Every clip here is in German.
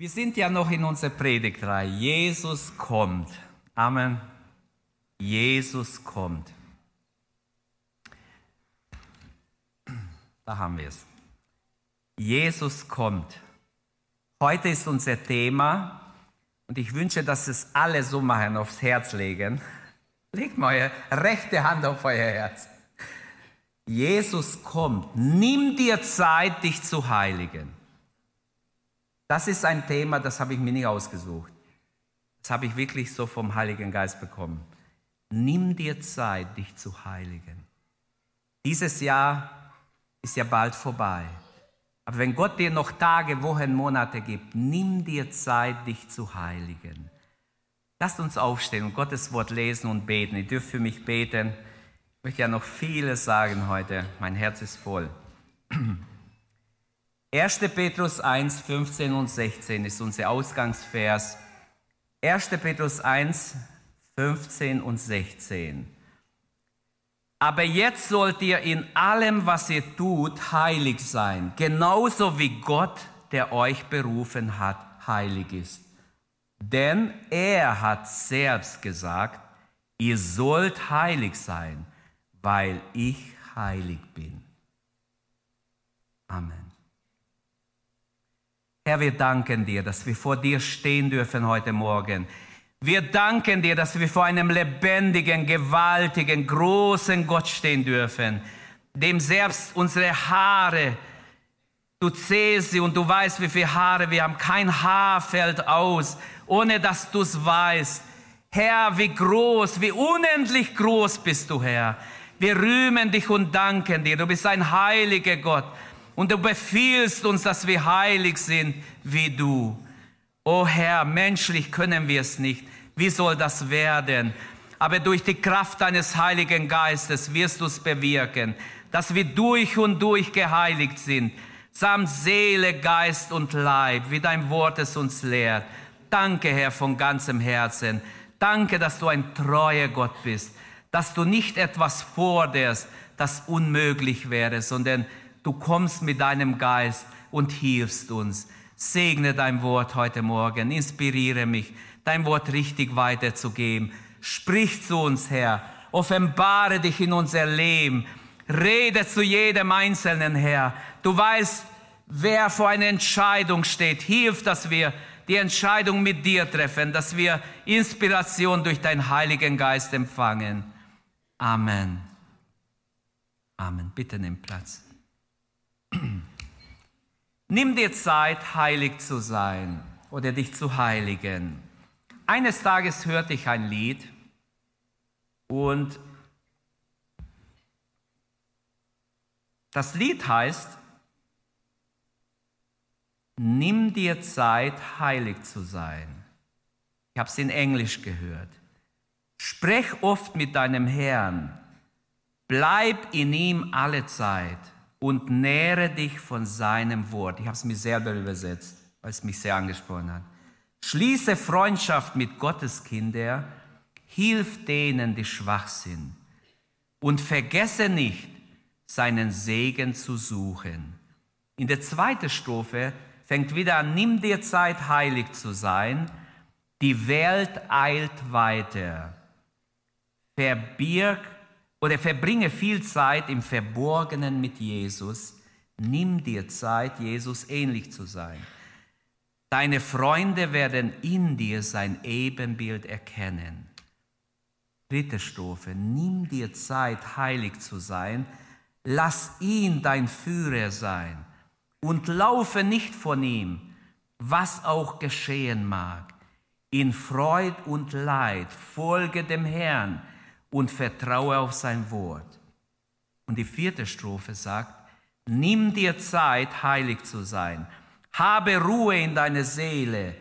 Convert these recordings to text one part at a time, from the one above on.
Wir sind ja noch in unserer Predigtreihe. Jesus kommt. Amen. Jesus kommt. Da haben wir es. Jesus kommt. Heute ist unser Thema und ich wünsche, dass es alle so machen, aufs Herz legen. Legt mal eure rechte Hand auf euer Herz. Jesus kommt. Nimm dir Zeit, dich zu heiligen. Das ist ein Thema, das habe ich mir nicht ausgesucht. Das habe ich wirklich so vom Heiligen Geist bekommen. Nimm dir Zeit, dich zu heiligen. Dieses Jahr ist ja bald vorbei. Aber wenn Gott dir noch Tage, Wochen, Monate gibt, nimm dir Zeit, dich zu heiligen. Lasst uns aufstehen und Gottes Wort lesen und beten. Ihr dürft für mich beten. Ich möchte ja noch vieles sagen heute. Mein Herz ist voll. 1. Petrus 1, 15 und 16 ist unser Ausgangsvers. 1. Petrus 1, 15 und 16. Aber jetzt sollt ihr in allem, was ihr tut, heilig sein, genauso wie Gott, der euch berufen hat, heilig ist. Denn er hat selbst gesagt, ihr sollt heilig sein, weil ich heilig bin. Amen. Herr, wir danken dir, dass wir vor dir stehen dürfen heute Morgen. Wir danken dir, dass wir vor einem lebendigen, gewaltigen, großen Gott stehen dürfen, dem selbst unsere Haare, du zählst sie und du weißt, wie viele Haare wir haben. Kein Haar fällt aus, ohne dass du es weißt. Herr, wie groß, wie unendlich groß bist du, Herr. Wir rühmen dich und danken dir. Du bist ein heiliger Gott. Und du befiehlst uns, dass wir heilig sind wie du. O Herr, menschlich können wir es nicht. Wie soll das werden? Aber durch die Kraft deines Heiligen Geistes wirst du es bewirken, dass wir durch und durch geheiligt sind, samt Seele, Geist und Leib, wie dein Wort es uns lehrt. Danke, Herr, von ganzem Herzen. Danke, dass du ein treuer Gott bist, dass du nicht etwas forderst, das unmöglich wäre, sondern du kommst mit deinem Geist und hilfst uns. Segne dein Wort heute Morgen, inspiriere mich, dein Wort richtig weiterzugeben. Sprich zu uns, Herr, offenbare dich in unser Leben, rede zu jedem Einzelnen, Herr. Du weißt, wer vor einer Entscheidung steht. Hilf, dass wir die Entscheidung mit dir treffen, dass wir Inspiration durch deinen Heiligen Geist empfangen. Amen. Amen. Bitte nimm Platz. Nimm dir Zeit, heilig zu sein oder dich zu heiligen. Eines Tages hörte ich ein Lied und das Lied heißt, Nimm dir Zeit, heilig zu sein. Ich habe es in Englisch gehört. Sprech oft mit deinem Herrn. Bleib in ihm alle Zeit und nähre dich von seinem Wort. Ich habe es mir selber übersetzt, weil es mich sehr angesprochen hat. Schließe Freundschaft mit Gottes Kindern, hilf denen, die schwach sind und vergesse nicht, seinen Segen zu suchen. In der zweiten Strophe fängt wieder an, nimm dir Zeit, heilig zu sein. Die Welt eilt weiter. Verbirg oder verbringe viel Zeit im Verborgenen mit Jesus. Nimm dir Zeit, Jesus ähnlich zu sein. Deine Freunde werden in dir sein Ebenbild erkennen. Dritte Strophe. Nimm dir Zeit, heilig zu sein. Lass ihn dein Führer sein und laufe nicht von ihm, was auch geschehen mag. In Freud und Leid folge dem Herrn und vertraue auf sein Wort. Und die vierte Strophe sagt, nimm dir Zeit, heilig zu sein. Habe Ruhe in deine Seele.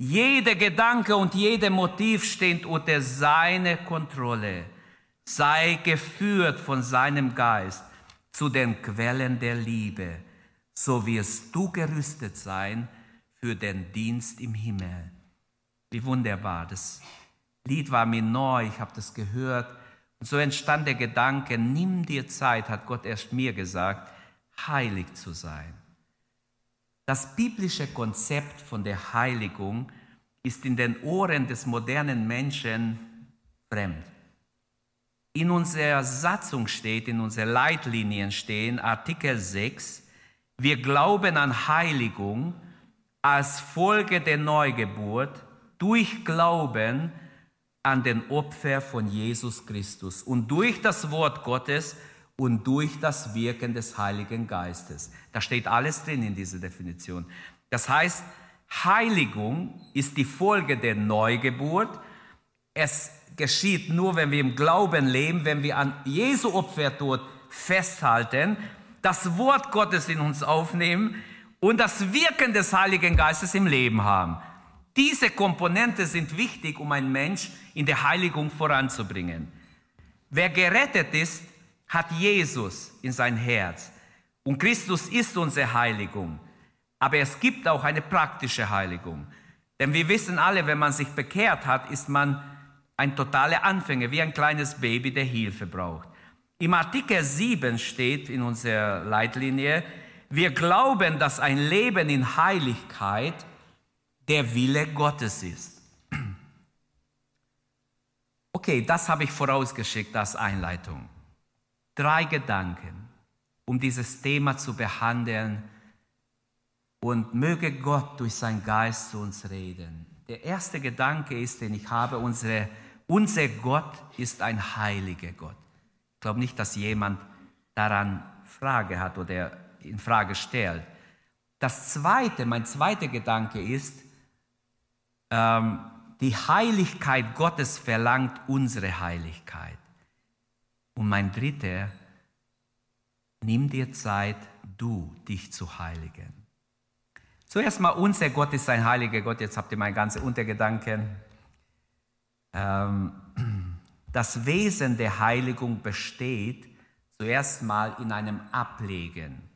Jeder Gedanke und jeder Motiv steht unter seiner Kontrolle. Sei geführt von seinem Geist zu den Quellen der Liebe. So wirst du gerüstet sein für den Dienst im Himmel. Wie wunderbar. Das Lied war mir neu, ich habe das gehört. Und so entstand der Gedanke, nimm dir Zeit, hat Gott erst mir gesagt, heilig zu sein. Das biblische Konzept von der Heiligung ist in den Ohren des modernen Menschen fremd. In unserer Satzung steht, in unseren Leitlinien stehen, Artikel 6, wir glauben an Heiligung als Folge der Neugeburt durch Glauben an den Opfer von Jesus Christus und durch das Wort Gottes und durch das Wirken des Heiligen Geistes. Da steht alles drin in dieser Definition. Das heißt, Heiligung ist die Folge der Neugeburt. Es geschieht nur, wenn wir im Glauben leben, wenn wir an Jesu Opfertod festhalten, das Wort Gottes in uns aufnehmen und das Wirken des Heiligen Geistes im Leben haben. Diese Komponente sind wichtig, um einen Mensch in der Heiligung voranzubringen. Wer gerettet ist, hat Jesus in sein Herz. Und Christus ist unsere Heiligung. Aber es gibt auch eine praktische Heiligung. Denn wir wissen alle, wenn man sich bekehrt hat, ist man ein totaler Anfänger, wie ein kleines Baby, der Hilfe braucht. Im Artikel 7 steht in unserer Leitlinie, wir glauben, dass ein Leben in Heiligkeit der Wille Gottes ist. Okay, das habe ich vorausgeschickt als Einleitung. Drei Gedanken, um dieses Thema zu behandeln und möge Gott durch seinen Geist zu uns reden. Der erste Gedanke ist, den ich habe, unsere, unser Gott ist ein heiliger Gott. Ich glaube nicht, dass jemand daran Frage hat oder in Frage stellt. Das zweite, mein zweiter Gedanke ist, ähm, die Heiligkeit Gottes verlangt unsere Heiligkeit. Und mein dritter, nimm dir Zeit, du dich zu heiligen. Zuerst mal, unser Gott ist ein heiliger Gott. Jetzt habt ihr meine ganze Untergedanken. Ähm, das Wesen der Heiligung besteht zuerst mal in einem Ablegen.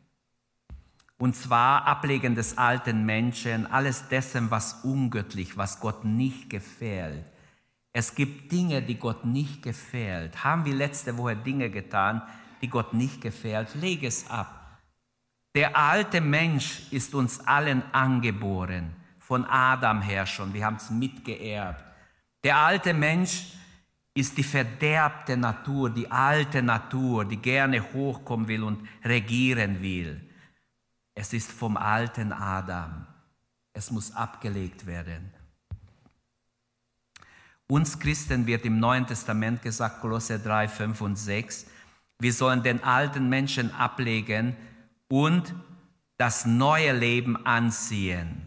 Und zwar Ablegen des alten Menschen, alles dessen, was ungöttlich, was Gott nicht gefällt. Es gibt Dinge, die Gott nicht gefällt. Haben wir letzte Woche Dinge getan, die Gott nicht gefällt? Leg es ab. Der alte Mensch ist uns allen angeboren, von Adam her schon. Wir haben es mitgeerbt. Der alte Mensch ist die verderbte Natur, die alte Natur, die gerne hochkommen will und regieren will. Es ist vom alten Adam. Es muss abgelegt werden. Uns Christen wird im Neuen Testament gesagt, Kolosse 3, 5 und 6, wir sollen den alten Menschen ablegen und das neue Leben anziehen.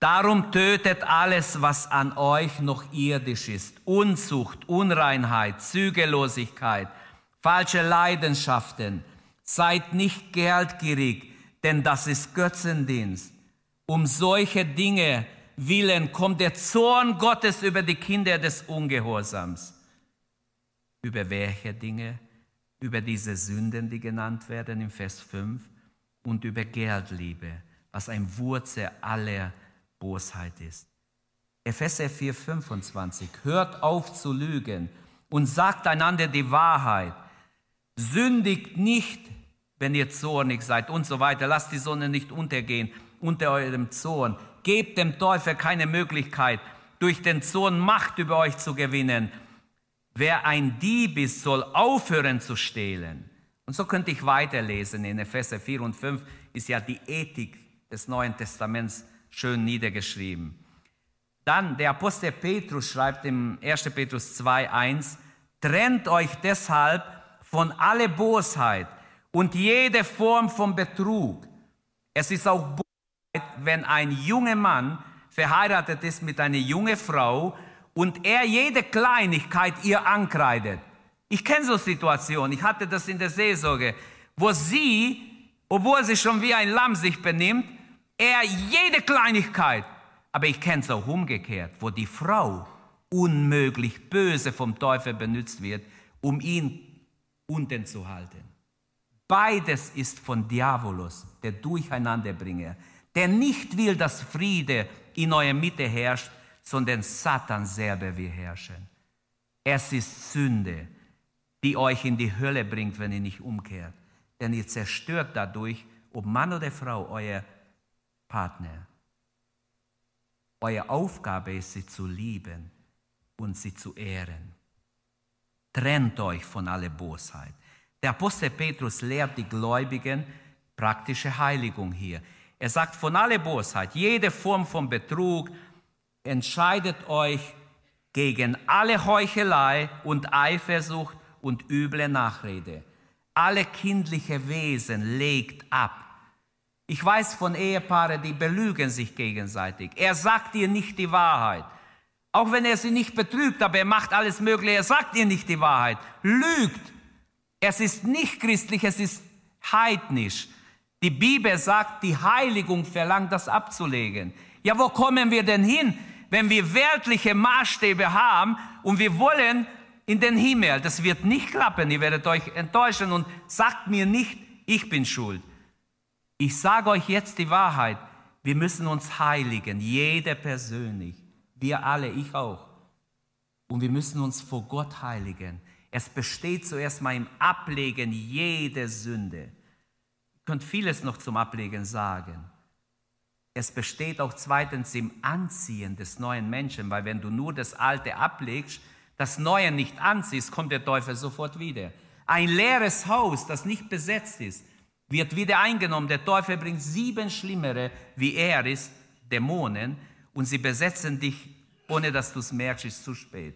Darum tötet alles, was an euch noch irdisch ist. Unzucht, Unreinheit, Zügellosigkeit, falsche Leidenschaften, Seid nicht geldgierig, denn das ist Götzendienst. Um solche Dinge willen kommt der Zorn Gottes über die Kinder des Ungehorsams. Über welche Dinge? Über diese Sünden, die genannt werden im Vers 5 und über Geldliebe, was ein Wurzel aller Bosheit ist. Epheser 4, 25. Hört auf zu lügen und sagt einander die Wahrheit. Sündigt nicht, wenn ihr zornig seid und so weiter. Lasst die Sonne nicht untergehen unter eurem Zorn. Gebt dem Teufel keine Möglichkeit, durch den Zorn Macht über euch zu gewinnen. Wer ein Dieb ist, soll aufhören zu stehlen. Und so könnte ich weiterlesen. In Epheser 4 und 5 ist ja die Ethik des Neuen Testaments schön niedergeschrieben. Dann der Apostel Petrus schreibt im 1. Petrus 2, 1, trennt euch deshalb von aller Bosheit und jede Form von Betrug. Es ist auch Bosheit, wenn ein junger Mann verheiratet ist mit einer jungen Frau und er jede Kleinigkeit ihr ankreidet. Ich kenne so Situationen, ich hatte das in der Seelsorge, wo sie, obwohl sie schon wie ein Lamm sich benimmt, er jede Kleinigkeit, aber ich kenne es auch umgekehrt, wo die Frau unmöglich böse vom Teufel benutzt wird, um ihn unten zu halten. Beides ist von Diabolus, der Durcheinanderbringer, der nicht will, dass Friede in eurer Mitte herrscht, sondern Satan selber will herrschen. Es ist Sünde, die euch in die Hölle bringt, wenn ihr nicht umkehrt. Denn ihr zerstört dadurch ob Mann oder Frau, euer Partner. Eure Aufgabe ist, sie zu lieben und sie zu ehren. Trennt euch von aller Bosheit. Der Apostel Petrus lehrt die Gläubigen praktische Heiligung hier. Er sagt, von aller Bosheit, jede Form von Betrug, entscheidet euch gegen alle Heuchelei und Eifersucht und üble Nachrede. Alle kindliche Wesen legt ab. Ich weiß von Ehepaaren, die belügen sich gegenseitig. Er sagt ihr nicht die Wahrheit. Auch wenn er sie nicht betrügt, aber er macht alles Mögliche, er sagt ihr nicht die Wahrheit. Lügt. Es ist nicht christlich, es ist heidnisch. Die Bibel sagt, die Heiligung verlangt, das abzulegen. Ja, wo kommen wir denn hin, wenn wir weltliche Maßstäbe haben und wir wollen in den Himmel? Das wird nicht klappen, ihr werdet euch enttäuschen und sagt mir nicht, ich bin schuld. Ich sage euch jetzt die Wahrheit, wir müssen uns heiligen, jeder persönlich, wir alle, ich auch. Und wir müssen uns vor Gott heiligen. Es besteht zuerst mal im Ablegen jeder Sünde. Ihr könnt vieles noch zum Ablegen sagen. Es besteht auch zweitens im Anziehen des neuen Menschen, weil wenn du nur das Alte ablegst, das Neue nicht anziehst, kommt der Teufel sofort wieder. Ein leeres Haus, das nicht besetzt ist, wird wieder eingenommen. Der Teufel bringt sieben schlimmere, wie er ist, Dämonen, und sie besetzen dich, ohne dass du es merkst, ist zu spät.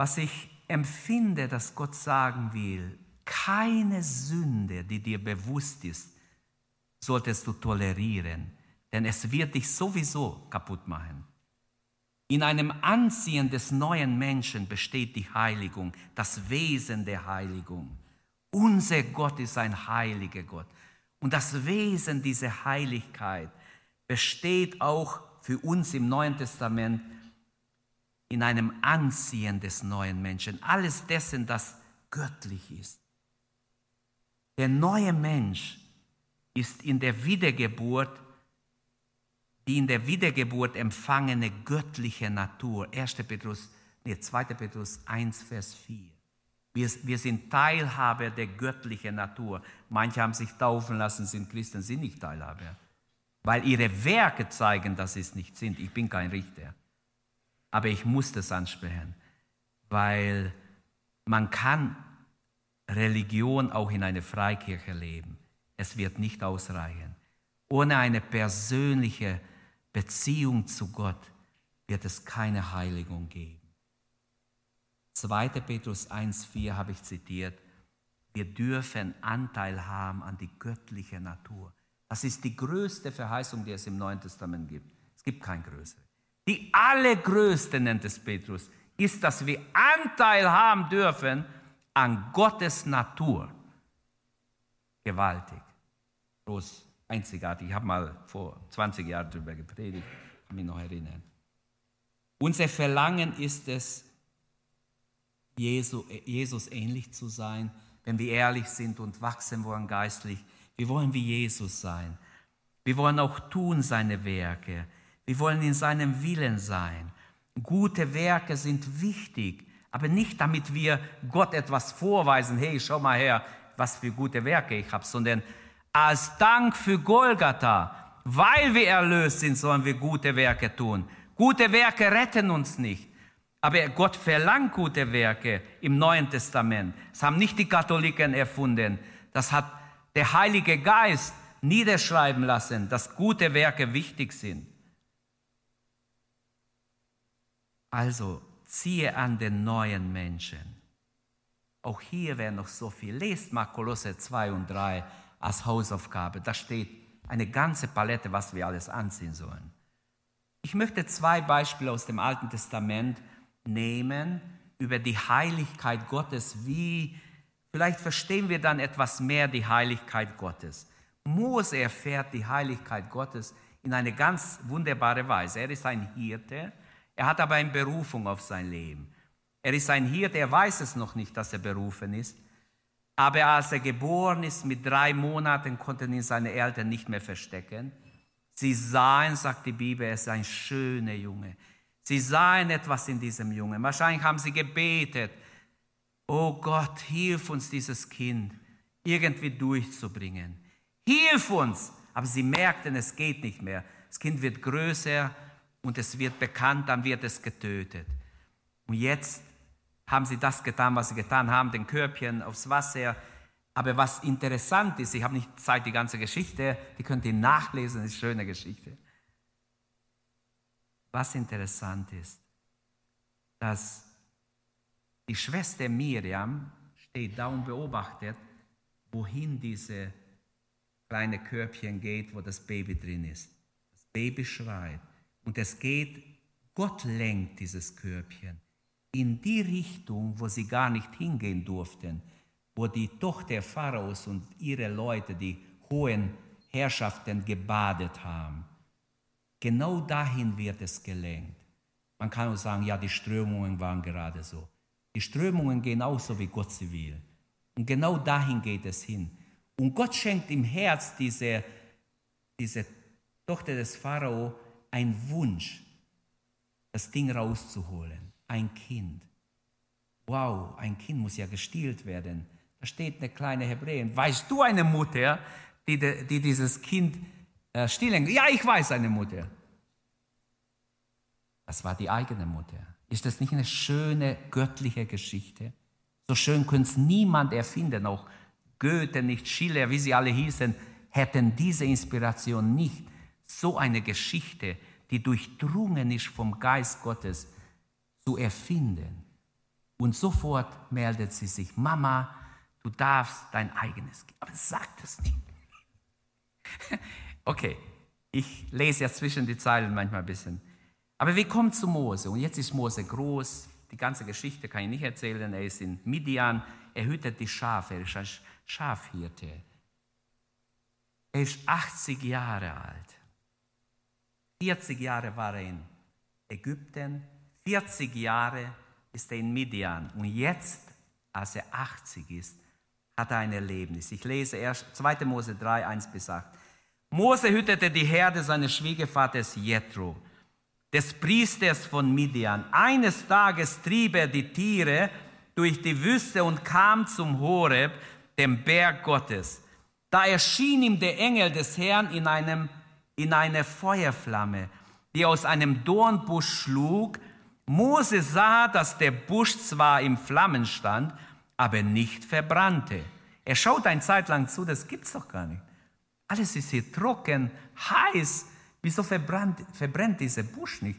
Was ich empfinde, dass Gott sagen will, keine Sünde, die dir bewusst ist, solltest du tolerieren, denn es wird dich sowieso kaputt machen. In einem Anziehen des neuen Menschen besteht die Heiligung, das Wesen der Heiligung. Unser Gott ist ein heiliger Gott. Und das Wesen dieser Heiligkeit besteht auch für uns im Neuen Testament in einem Anziehen des neuen Menschen. Alles dessen, das göttlich ist. Der neue Mensch ist in der Wiedergeburt die in der Wiedergeburt empfangene göttliche Natur. 1. Petrus, nee, 2. Petrus 1, Vers 4. Wir, wir sind Teilhaber der göttlichen Natur. Manche haben sich taufen lassen, sind Christen, sind nicht Teilhaber. Weil ihre Werke zeigen, dass sie es nicht sind. Ich bin kein Richter. Aber ich muss das ansprechen. Weil man kann Religion auch in einer Freikirche leben. Es wird nicht ausreichen. Ohne eine persönliche Beziehung zu Gott wird es keine Heiligung geben. 2. Petrus 1.4 habe ich zitiert. Wir dürfen Anteil haben an die göttliche Natur. Das ist die größte Verheißung, die es im Neuen Testament gibt. Es gibt kein größere. Die allergrößte, nennt es Petrus, ist, dass wir Anteil haben dürfen an Gottes Natur. Gewaltig, groß, einzigartig. Ich habe mal vor 20 Jahren darüber gepredigt, kann mich noch erinnern. Unser Verlangen ist es, Jesus ähnlich zu sein, wenn wir ehrlich sind und wachsen wollen geistlich. Wir wollen wie Jesus sein. Wir wollen auch tun seine Werke. Wir wollen in seinem Willen sein. Gute Werke sind wichtig, aber nicht damit wir Gott etwas vorweisen, hey, schau mal her, was für gute Werke ich habe, sondern als Dank für Golgatha, weil wir erlöst sind, sollen wir gute Werke tun. Gute Werke retten uns nicht. Aber Gott verlangt gute Werke im Neuen Testament. Das haben nicht die Katholiken erfunden. Das hat der Heilige Geist niederschreiben lassen, dass gute Werke wichtig sind. Also ziehe an den neuen Menschen. Auch hier wäre noch so viel. Lest mal Kolosse 2 und 3 als Hausaufgabe. Da steht eine ganze Palette, was wir alles anziehen sollen. Ich möchte zwei Beispiele aus dem Alten Testament nehmen über die Heiligkeit Gottes. Wie, vielleicht verstehen wir dann etwas mehr die Heiligkeit Gottes. Mose erfährt die Heiligkeit Gottes in eine ganz wunderbare Weise. Er ist ein Hirte, er hat aber eine Berufung auf sein Leben. Er ist ein Hirte, er weiß es noch nicht, dass er berufen ist. Aber als er geboren ist, mit drei Monaten, konnten ihn seine Eltern nicht mehr verstecken. Sie sahen, sagt die Bibel, er ist ein schöner Junge. Sie sahen etwas in diesem Jungen. Wahrscheinlich haben sie gebetet. Oh Gott, hilf uns dieses Kind. irgendwie durchzubringen. Hilf uns! Aber sie merkten, es geht nicht mehr. Das Kind wird größer und es wird bekannt, dann wird es getötet. Und jetzt haben sie das getan, was sie getan haben, den Körbchen aufs Wasser. Aber was interessant ist, ich habe nicht Zeit, die ganze Geschichte, die könnt ihr nachlesen, ist eine schöne Geschichte. Was interessant ist, dass die Schwester Miriam steht da und beobachtet, wohin diese kleine Körbchen geht, wo das Baby drin ist. Das Baby schreit und es geht, Gott lenkt dieses Körbchen in die Richtung, wo sie gar nicht hingehen durften, wo die Tochter Pharaos und ihre Leute, die hohen Herrschaften gebadet haben. Genau dahin wird es gelenkt. Man kann auch sagen, ja, die Strömungen waren gerade so. Die Strömungen gehen auch so, wie Gott sie will. Und genau dahin geht es hin. Und Gott schenkt im Herz diese, diese Tochter des Pharao einen Wunsch, das Ding rauszuholen. Ein Kind. Wow, ein Kind muss ja gestillt werden. Da steht eine kleine Hebräin. Weißt du eine Mutter, die, die dieses Kind äh, stillen? Ja, ich weiß eine Mutter. Das war die eigene Mutter. Ist das nicht eine schöne göttliche Geschichte? So schön könnte es niemand erfinden, auch Goethe nicht, Schiller, wie sie alle hießen, hätten diese Inspiration nicht. So eine Geschichte, die durchdrungen ist vom Geist Gottes, zu erfinden. Und sofort meldet sie sich, Mama, du darfst dein eigenes geben. Aber sagt es nicht. okay, ich lese ja zwischen die Zeilen manchmal ein bisschen. Aber wir kommen zu Mose. Und jetzt ist Mose groß. Die ganze Geschichte kann ich nicht erzählen. Er ist in Midian. Er hütet die Schafe. Er ist ein Schafhirte. Er ist 80 Jahre alt. 40 Jahre war er in Ägypten. 40 Jahre ist er in Midian. Und jetzt, als er 80 ist, hat er ein Erlebnis. Ich lese erst 2. Mose 3, 1 bis 8. Mose hütete die Herde seines Schwiegervaters Jethro des Priesters von Midian. Eines Tages trieb er die Tiere durch die Wüste und kam zum Horeb, dem Berg Gottes. Da erschien ihm der Engel des Herrn in, einem, in eine Feuerflamme, die aus einem Dornbusch schlug. Mose sah, dass der Busch zwar im Flammen stand, aber nicht verbrannte. Er schaut ein Zeit lang zu, das gibt's doch gar nicht. Alles ist hier trocken, heiß, Wieso verbrennt, verbrennt dieser Busch nicht?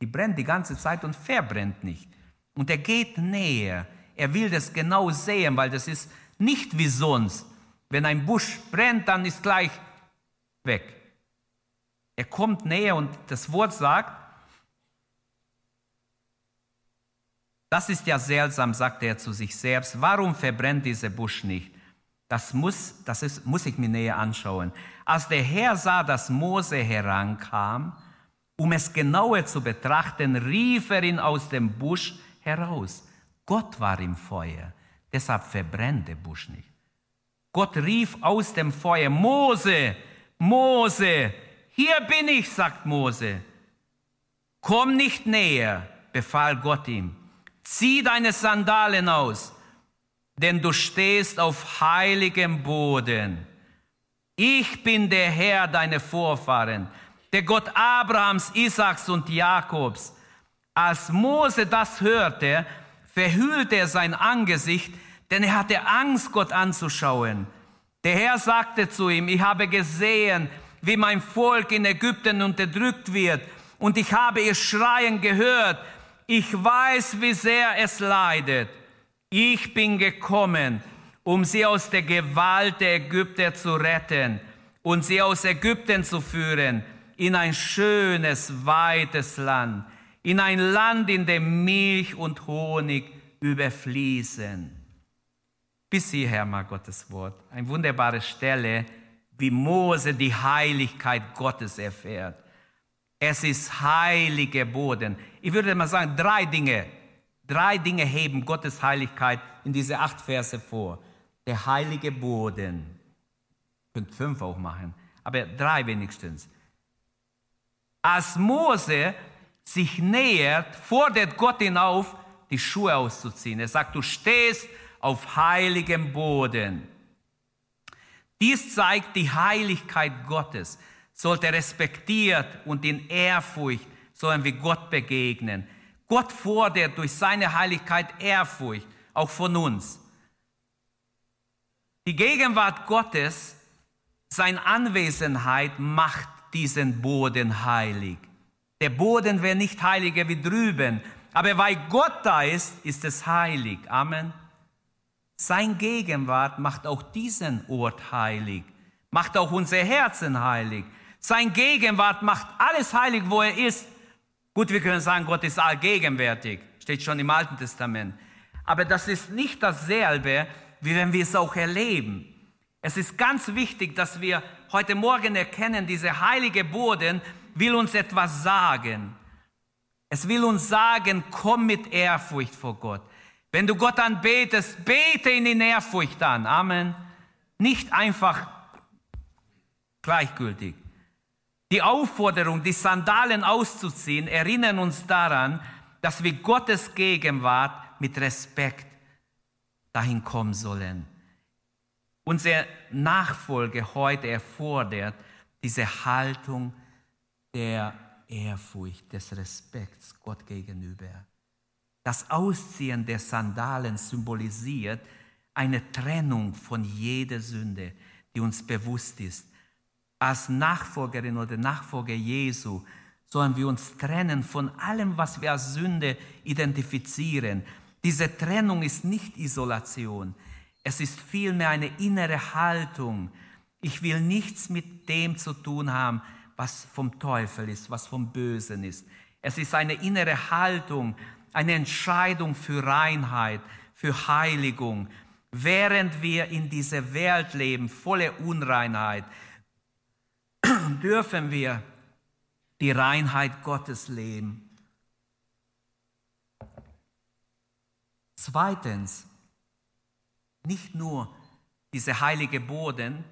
Die brennt die ganze Zeit und verbrennt nicht. Und er geht näher. Er will das genau sehen, weil das ist nicht wie sonst. Wenn ein Busch brennt, dann ist gleich weg. Er kommt näher und das Wort sagt, das ist ja seltsam, sagt er zu sich selbst. Warum verbrennt dieser Busch nicht? Das muss, das ist, muss ich mir näher anschauen. Als der Herr sah, dass Mose herankam, um es genauer zu betrachten, rief er ihn aus dem Busch heraus. Gott war im Feuer, deshalb verbrennt der Busch nicht. Gott rief aus dem Feuer, Mose, Mose, hier bin ich, sagt Mose. Komm nicht näher, befahl Gott ihm. Zieh deine Sandalen aus denn du stehst auf heiligem Boden. Ich bin der Herr, deine Vorfahren, der Gott Abrahams, Isaaks und Jakobs. Als Mose das hörte, verhüllte er sein Angesicht, denn er hatte Angst, Gott anzuschauen. Der Herr sagte zu ihm, ich habe gesehen, wie mein Volk in Ägypten unterdrückt wird, und ich habe ihr Schreien gehört. Ich weiß, wie sehr es leidet. Ich bin gekommen, um sie aus der Gewalt der Ägypter zu retten und sie aus Ägypten zu führen in ein schönes, weites Land, in ein Land, in dem Milch und Honig überfließen. Bis hierher mal Gottes Wort. Eine wunderbare Stelle, wie Mose die Heiligkeit Gottes erfährt. Es ist heilige Boden. Ich würde mal sagen, drei Dinge Drei Dinge heben Gottes Heiligkeit in diese acht Verse vor. Der heilige Boden. Könnt fünf auch machen, aber drei wenigstens. Als Mose sich nähert, fordert Gott ihn auf, die Schuhe auszuziehen. Er sagt, du stehst auf heiligem Boden. Dies zeigt die Heiligkeit Gottes, sollte respektiert und in Ehrfurcht sollen wir Gott begegnen. Gott fordert durch seine Heiligkeit Ehrfurcht, auch von uns. Die Gegenwart Gottes, seine Anwesenheit macht diesen Boden heilig. Der Boden wäre nicht heiliger wie drüben, aber weil Gott da ist, ist es heilig. Amen. Sein Gegenwart macht auch diesen Ort heilig, macht auch unser Herzen heilig. Sein Gegenwart macht alles heilig, wo er ist. Gut, wir können sagen, Gott ist allgegenwärtig, steht schon im Alten Testament. Aber das ist nicht dasselbe, wie wenn wir es auch erleben. Es ist ganz wichtig, dass wir heute Morgen erkennen, dieser heilige Boden will uns etwas sagen. Es will uns sagen, komm mit Ehrfurcht vor Gott. Wenn du Gott anbetest, bete ihn in Ehrfurcht an. Amen. Nicht einfach gleichgültig. Die Aufforderung, die Sandalen auszuziehen, erinnern uns daran, dass wir Gottes Gegenwart mit Respekt dahin kommen sollen. Unsere Nachfolge heute erfordert diese Haltung der Ehrfurcht, des Respekts Gott gegenüber. Das Ausziehen der Sandalen symbolisiert eine Trennung von jeder Sünde, die uns bewusst ist. Als Nachfolgerin oder Nachfolger Jesu sollen wir uns trennen von allem, was wir als Sünde identifizieren. Diese Trennung ist nicht Isolation. Es ist vielmehr eine innere Haltung. Ich will nichts mit dem zu tun haben, was vom Teufel ist, was vom Bösen ist. Es ist eine innere Haltung, eine Entscheidung für Reinheit, für Heiligung. Während wir in dieser Welt leben, volle Unreinheit, dürfen wir die Reinheit Gottes leben. Zweitens, nicht nur dieser heilige Boden,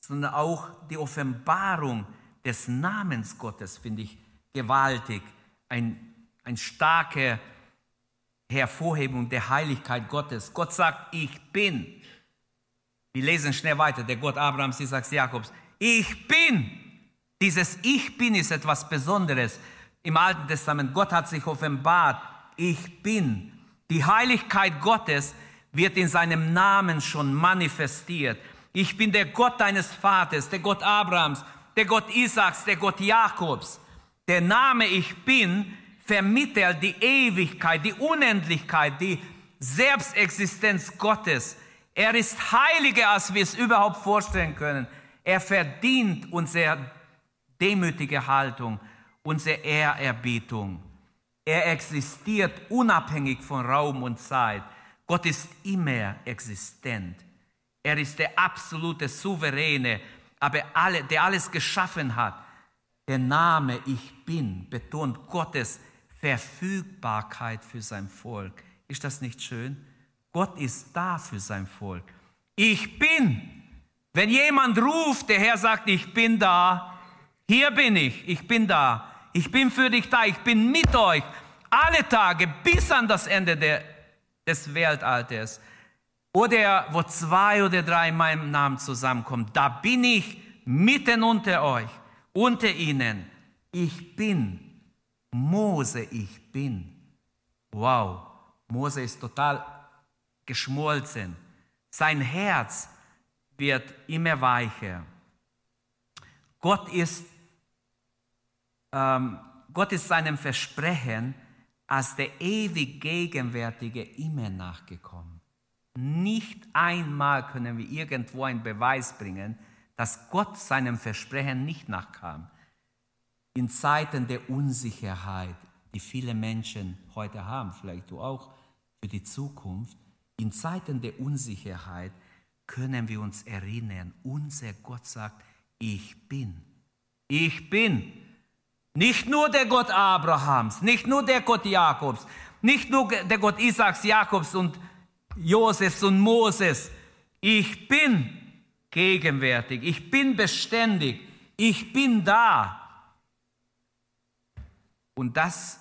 sondern auch die Offenbarung des Namens Gottes finde ich gewaltig. Ein, ein starke Hervorhebung der Heiligkeit Gottes. Gott sagt, ich bin. Wir lesen schnell weiter. Der Gott Abrahams, Isaacs, Jakobs. Ich bin. Dieses Ich bin ist etwas Besonderes. Im Alten Testament, Gott hat sich offenbart. Ich bin. Die Heiligkeit Gottes wird in seinem Namen schon manifestiert. Ich bin der Gott deines Vaters, der Gott Abrahams, der Gott Isaaks, der Gott Jakobs. Der Name Ich bin vermittelt die Ewigkeit, die Unendlichkeit, die Selbstexistenz Gottes. Er ist heiliger, als wir es überhaupt vorstellen können. Er verdient unsere demütige Haltung, unsere Ehrerbietung. Er existiert unabhängig von Raum und Zeit. Gott ist immer existent. Er ist der absolute Souveräne, aber alle, der alles geschaffen hat. Der Name Ich Bin betont Gottes Verfügbarkeit für sein Volk. Ist das nicht schön? Gott ist da für sein Volk. Ich bin. Wenn jemand ruft, der Herr sagt, ich bin da, hier bin ich, ich bin da, ich bin für dich da, ich bin mit euch alle Tage bis an das Ende der, des Weltalters. Oder wo zwei oder drei in meinem Namen zusammenkommen, da bin ich mitten unter euch, unter ihnen. Ich bin. Mose, ich bin. Wow, Mose ist total geschmolzen. Sein Herz wird immer weicher. Gott ist, ähm, Gott ist seinem Versprechen als der ewig Gegenwärtige immer nachgekommen. Nicht einmal können wir irgendwo einen Beweis bringen, dass Gott seinem Versprechen nicht nachkam. In Zeiten der Unsicherheit, die viele Menschen heute haben, vielleicht du auch für die Zukunft, in Zeiten der Unsicherheit können wir uns erinnern, unser Gott sagt, ich bin. Ich bin. Nicht nur der Gott Abrahams, nicht nur der Gott Jakobs, nicht nur der Gott Isaaks, Jakobs und Josefs und Moses. Ich bin gegenwärtig, ich bin beständig, ich bin da. Und das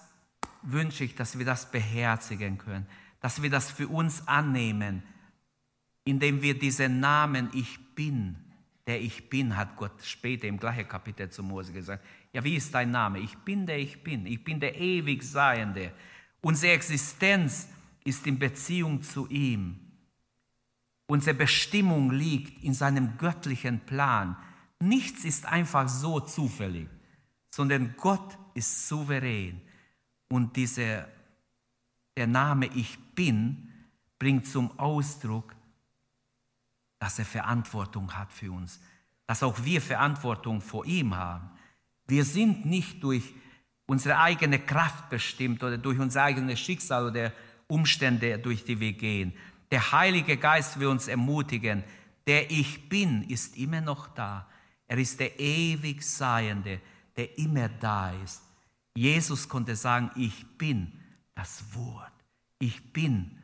wünsche ich, dass wir das beherzigen können, dass wir das für uns annehmen, indem wir diesen Namen Ich bin der ich bin, hat Gott später im gleichen Kapitel zu Mose gesagt. Ja, wie ist dein Name? Ich bin der ich bin. Ich bin der ewig Seiende. Unsere Existenz ist in Beziehung zu ihm. Unsere Bestimmung liegt in seinem göttlichen Plan. Nichts ist einfach so zufällig, sondern Gott ist souverän. Und dieser, der Name Ich bin bringt zum Ausdruck, dass er Verantwortung hat für uns, dass auch wir Verantwortung vor ihm haben. Wir sind nicht durch unsere eigene Kraft bestimmt oder durch unser eigenes Schicksal oder Umstände, durch die wir gehen. Der Heilige Geist will uns ermutigen, der Ich bin ist immer noch da. Er ist der ewig Seiende, der immer da ist. Jesus konnte sagen, ich bin das Wort. Ich bin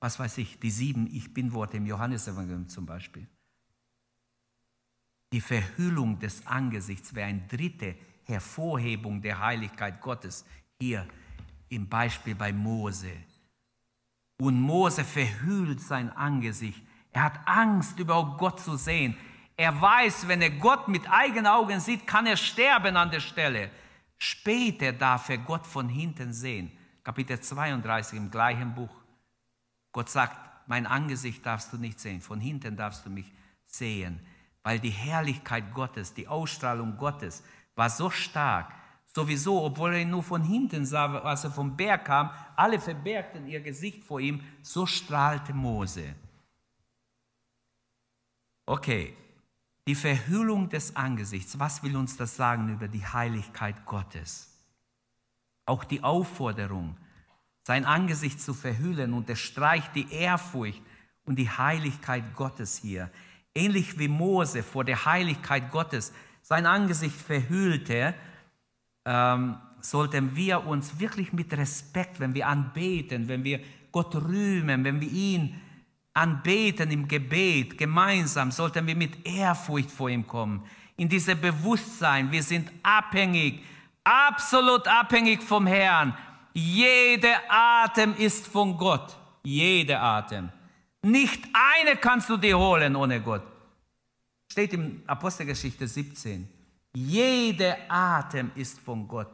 was weiß ich, die sieben Ich bin-Worte im Johannesevangelium zum Beispiel. Die Verhüllung des Angesichts wäre eine dritte Hervorhebung der Heiligkeit Gottes hier im Beispiel bei Mose. Und Mose verhüllt sein Angesicht. Er hat Angst, überhaupt Gott zu sehen. Er weiß, wenn er Gott mit eigenen Augen sieht, kann er sterben an der Stelle. Später darf er Gott von hinten sehen. Kapitel 32 im gleichen Buch. Gott sagt, mein Angesicht darfst du nicht sehen, von hinten darfst du mich sehen, weil die Herrlichkeit Gottes, die Ausstrahlung Gottes war so stark, sowieso, obwohl er ihn nur von hinten sah, als er vom Berg kam, alle verbergten ihr Gesicht vor ihm, so strahlte Mose. Okay, die Verhüllung des Angesichts, was will uns das sagen über die Heiligkeit Gottes? Auch die Aufforderung, sein Angesicht zu verhüllen, unterstreicht die Ehrfurcht und die Heiligkeit Gottes hier. Ähnlich wie Mose vor der Heiligkeit Gottes sein Angesicht verhüllte, ähm, sollten wir uns wirklich mit Respekt, wenn wir anbeten, wenn wir Gott rühmen, wenn wir ihn anbeten im Gebet, gemeinsam, sollten wir mit Ehrfurcht vor ihm kommen. In diesem Bewusstsein, wir sind abhängig, absolut abhängig vom Herrn. Jeder Atem ist von Gott. Jeder Atem. Nicht eine kannst du dir holen ohne Gott. Steht in Apostelgeschichte 17. Jeder Atem ist von Gott.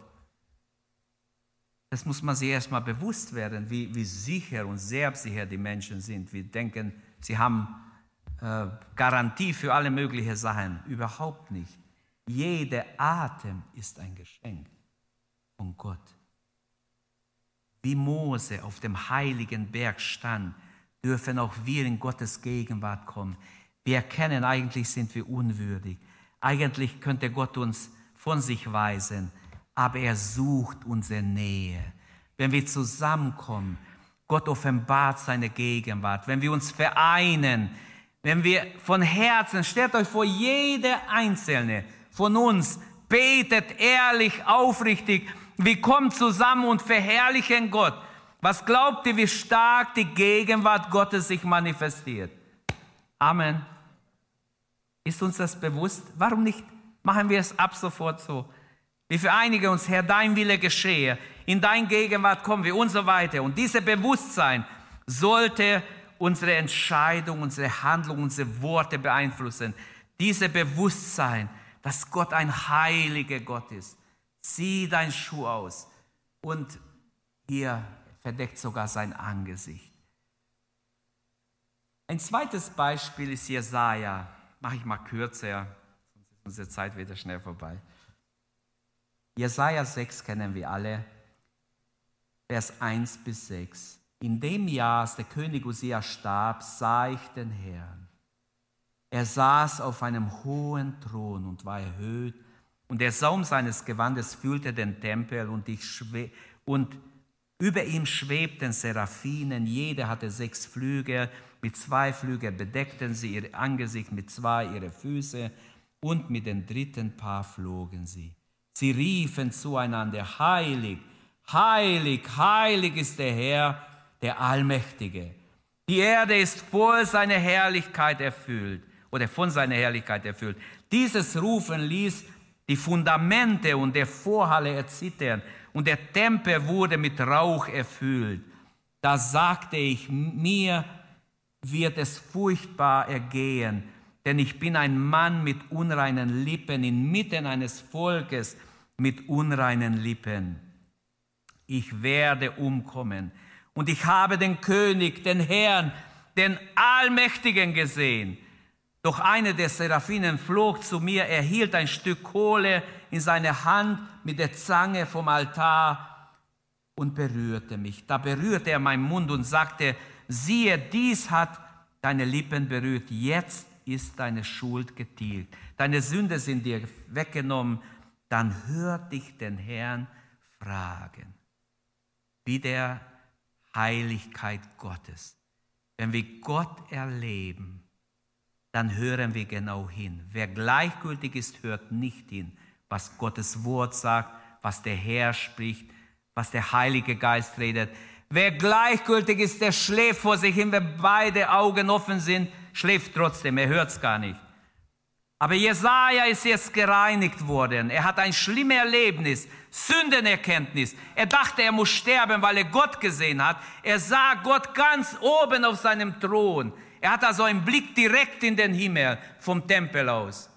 Das muss man sich erstmal bewusst werden, wie, wie sicher und selbstsicher die Menschen sind. Wir denken, sie haben äh, Garantie für alle möglichen Sachen. Überhaupt nicht. Jeder Atem ist ein Geschenk von Gott wie Mose auf dem heiligen Berg stand, dürfen auch wir in Gottes Gegenwart kommen. Wir erkennen, eigentlich sind wir unwürdig. Eigentlich könnte Gott uns von sich weisen, aber er sucht unsere Nähe. Wenn wir zusammenkommen, Gott offenbart seine Gegenwart. Wenn wir uns vereinen, wenn wir von Herzen, stellt euch vor, jeder Einzelne von uns betet ehrlich, aufrichtig wir kommen zusammen und verherrlichen Gott. Was glaubt ihr, wie stark die Gegenwart Gottes sich manifestiert? Amen. Ist uns das bewusst? Warum nicht machen wir es ab sofort so? Wir vereinigen uns, Herr, dein Wille geschehe. In dein Gegenwart kommen wir und so weiter. Und dieses Bewusstsein sollte unsere Entscheidung, unsere Handlung, unsere Worte beeinflussen. Dieses Bewusstsein, dass Gott ein heiliger Gott ist zieh dein Schuh aus. Und hier verdeckt sogar sein Angesicht. Ein zweites Beispiel ist Jesaja. Mache ich mal kürzer, sonst ist unsere Zeit wieder schnell vorbei. Jesaja 6 kennen wir alle, Vers 1 bis 6. In dem Jahr, als der König Usia starb, sah ich den Herrn. Er saß auf einem hohen Thron und war erhöht und der Saum seines Gewandes füllte den Tempel und, und über ihm schwebten Seraphinen, jeder hatte sechs Flügel, mit zwei Flügeln bedeckten sie ihr Angesicht, mit zwei ihre Füße und mit dem dritten Paar flogen sie. Sie riefen zueinander, heilig, heilig, heilig ist der Herr, der Allmächtige. Die Erde ist voll seiner Herrlichkeit erfüllt oder von seiner Herrlichkeit erfüllt. Dieses Rufen ließ die Fundamente und der Vorhalle erzittern und der Tempel wurde mit Rauch erfüllt. Da sagte ich, mir wird es furchtbar ergehen, denn ich bin ein Mann mit unreinen Lippen, inmitten eines Volkes mit unreinen Lippen. Ich werde umkommen. Und ich habe den König, den Herrn, den Allmächtigen gesehen. Doch eine der Seraphinen flog zu mir, er hielt ein Stück Kohle in seine Hand mit der Zange vom Altar und berührte mich. Da berührte er meinen Mund und sagte, siehe, dies hat deine Lippen berührt. Jetzt ist deine Schuld getilgt. Deine Sünde sind dir weggenommen. Dann hör dich den Herrn fragen. Wie der Heiligkeit Gottes. Wenn wir Gott erleben, dann hören wir genau hin. Wer gleichgültig ist, hört nicht hin, was Gottes Wort sagt, was der Herr spricht, was der Heilige Geist redet. Wer gleichgültig ist, der schläft vor sich hin. Wenn beide Augen offen sind, schläft trotzdem. Er hört es gar nicht. Aber Jesaja ist jetzt gereinigt worden. Er hat ein schlimmes Erlebnis, Sündenerkenntnis. Er dachte, er muss sterben, weil er Gott gesehen hat. Er sah Gott ganz oben auf seinem Thron. Er hat also einen Blick direkt in den Himmel vom Tempel aus.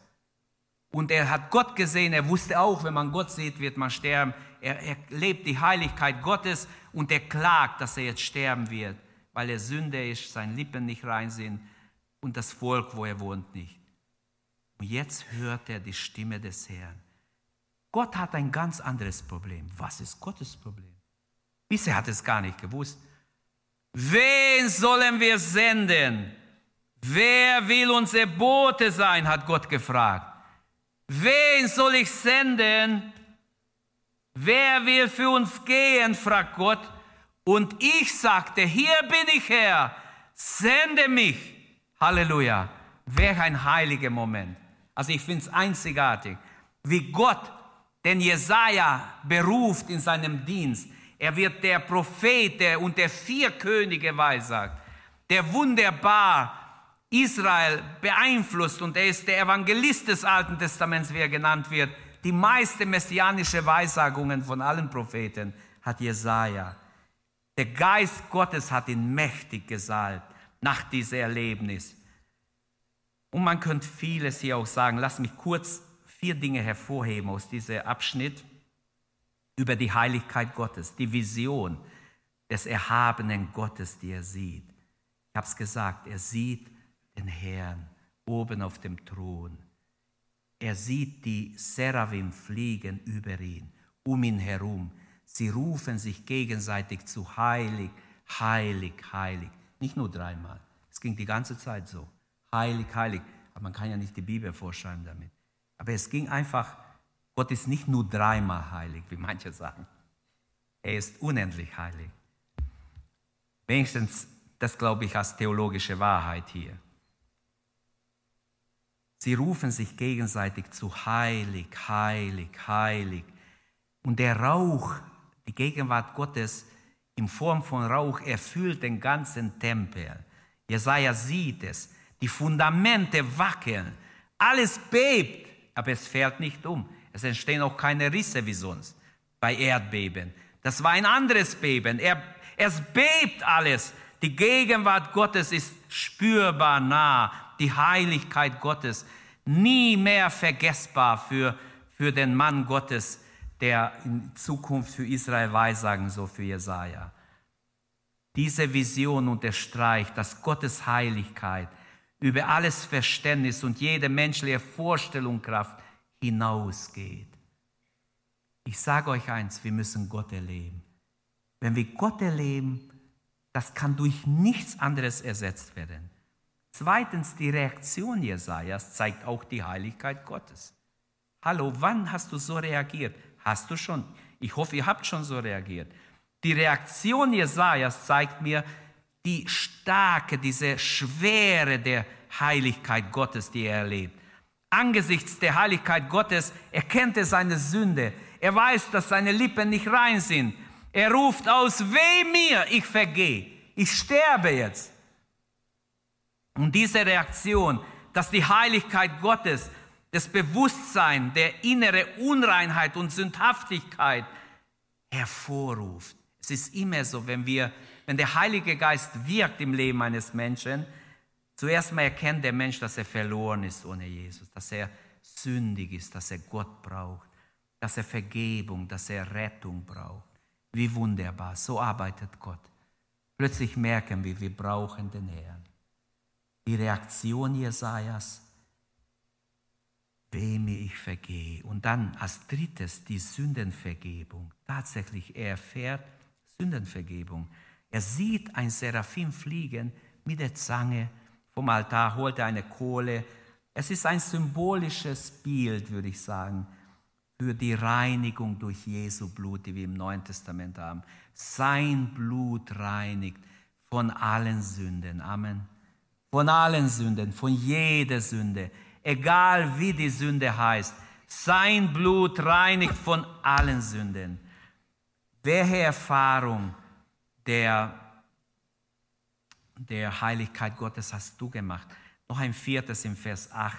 Und er hat Gott gesehen. Er wusste auch, wenn man Gott sieht, wird man sterben. Er, er lebt die Heiligkeit Gottes und er klagt, dass er jetzt sterben wird, weil er Sünde ist, seine Lippen nicht rein sind und das Volk, wo er wohnt, nicht. Und jetzt hört er die Stimme des Herrn. Gott hat ein ganz anderes Problem. Was ist Gottes Problem? Bisher hat es gar nicht gewusst. Wen sollen wir senden? Wer will unser Bote sein, hat Gott gefragt. Wen soll ich senden? Wer will für uns gehen, fragt Gott. Und ich sagte, hier bin ich Herr, sende mich. Halleluja. Welch ein heiliger Moment. Also ich finde es einzigartig, wie Gott den Jesaja beruft in seinem Dienst. Er wird der Prophet der und der vier Könige weissagt, der wunderbar Israel beeinflusst und er ist der Evangelist des Alten Testaments, wie er genannt wird. Die meiste messianische Weissagungen von allen Propheten hat Jesaja. Der Geist Gottes hat ihn mächtig gesalbt nach diesem Erlebnis. Und man könnte vieles hier auch sagen. Lass mich kurz vier Dinge hervorheben aus diesem Abschnitt über die Heiligkeit Gottes, die Vision des erhabenen Gottes, die er sieht. Ich habe es gesagt, er sieht den Herrn oben auf dem Thron. Er sieht die Seraphim fliegen über ihn, um ihn herum. Sie rufen sich gegenseitig zu heilig, heilig, heilig. Nicht nur dreimal. Es ging die ganze Zeit so heilig, heilig. Aber man kann ja nicht die Bibel vorschreiben damit. Aber es ging einfach, Gott ist nicht nur dreimal heilig, wie manche sagen. Er ist unendlich heilig. Wenigstens, das glaube ich als theologische Wahrheit hier. Sie rufen sich gegenseitig zu heilig, heilig, heilig. Und der Rauch, die Gegenwart Gottes in Form von Rauch erfüllt den ganzen Tempel. Jesaja sieht es. Die Fundamente wackeln. Alles bebt, aber es fällt nicht um. Es entstehen auch keine Risse wie sonst bei Erdbeben. Das war ein anderes Beben. Er, es bebt alles. Die Gegenwart Gottes ist spürbar nah. Die Heiligkeit Gottes nie mehr vergessbar für, für den Mann Gottes, der in Zukunft für Israel weissagen soll, für Jesaja. Diese Vision unterstreicht, dass Gottes Heiligkeit über alles Verständnis und jede menschliche Vorstellungskraft hinausgeht. Ich sage euch eins, wir müssen Gott erleben. Wenn wir Gott erleben, das kann durch nichts anderes ersetzt werden. Zweitens, die Reaktion Jesajas zeigt auch die Heiligkeit Gottes. Hallo, wann hast du so reagiert? Hast du schon? Ich hoffe, ihr habt schon so reagiert. Die Reaktion Jesajas zeigt mir, die starke, diese Schwere der Heiligkeit Gottes, die er erlebt. Angesichts der Heiligkeit Gottes erkennt er seine Sünde. Er weiß, dass seine Lippen nicht rein sind. Er ruft aus, weh mir, ich vergehe. Ich sterbe jetzt. Und diese Reaktion, dass die Heiligkeit Gottes, das Bewusstsein der innere Unreinheit und Sündhaftigkeit hervorruft. Es ist immer so, wenn wir wenn der Heilige Geist wirkt im Leben eines Menschen, Zuerst mal erkennt der Mensch, dass er verloren ist ohne Jesus, dass er sündig ist, dass er Gott braucht, dass er Vergebung, dass er Rettung braucht. Wie wunderbar, so arbeitet Gott. Plötzlich merken wir, wir brauchen den Herrn. Die Reaktion Jesajas, wem ich vergehe. Und dann als drittes die Sündenvergebung. Tatsächlich, er erfährt Sündenvergebung. Er sieht ein Seraphim fliegen mit der Zange vom Altar, holt eine Kohle. Es ist ein symbolisches Bild, würde ich sagen, für die Reinigung durch Jesu Blut, die wir im Neuen Testament haben. Sein Blut reinigt von allen Sünden. Amen. Von allen Sünden, von jeder Sünde egal wie die Sünde heißt. Sein Blut reinigt von allen Sünden. Welche Erfahrung der, der Heiligkeit Gottes hast du gemacht? Noch ein viertes im Vers 8.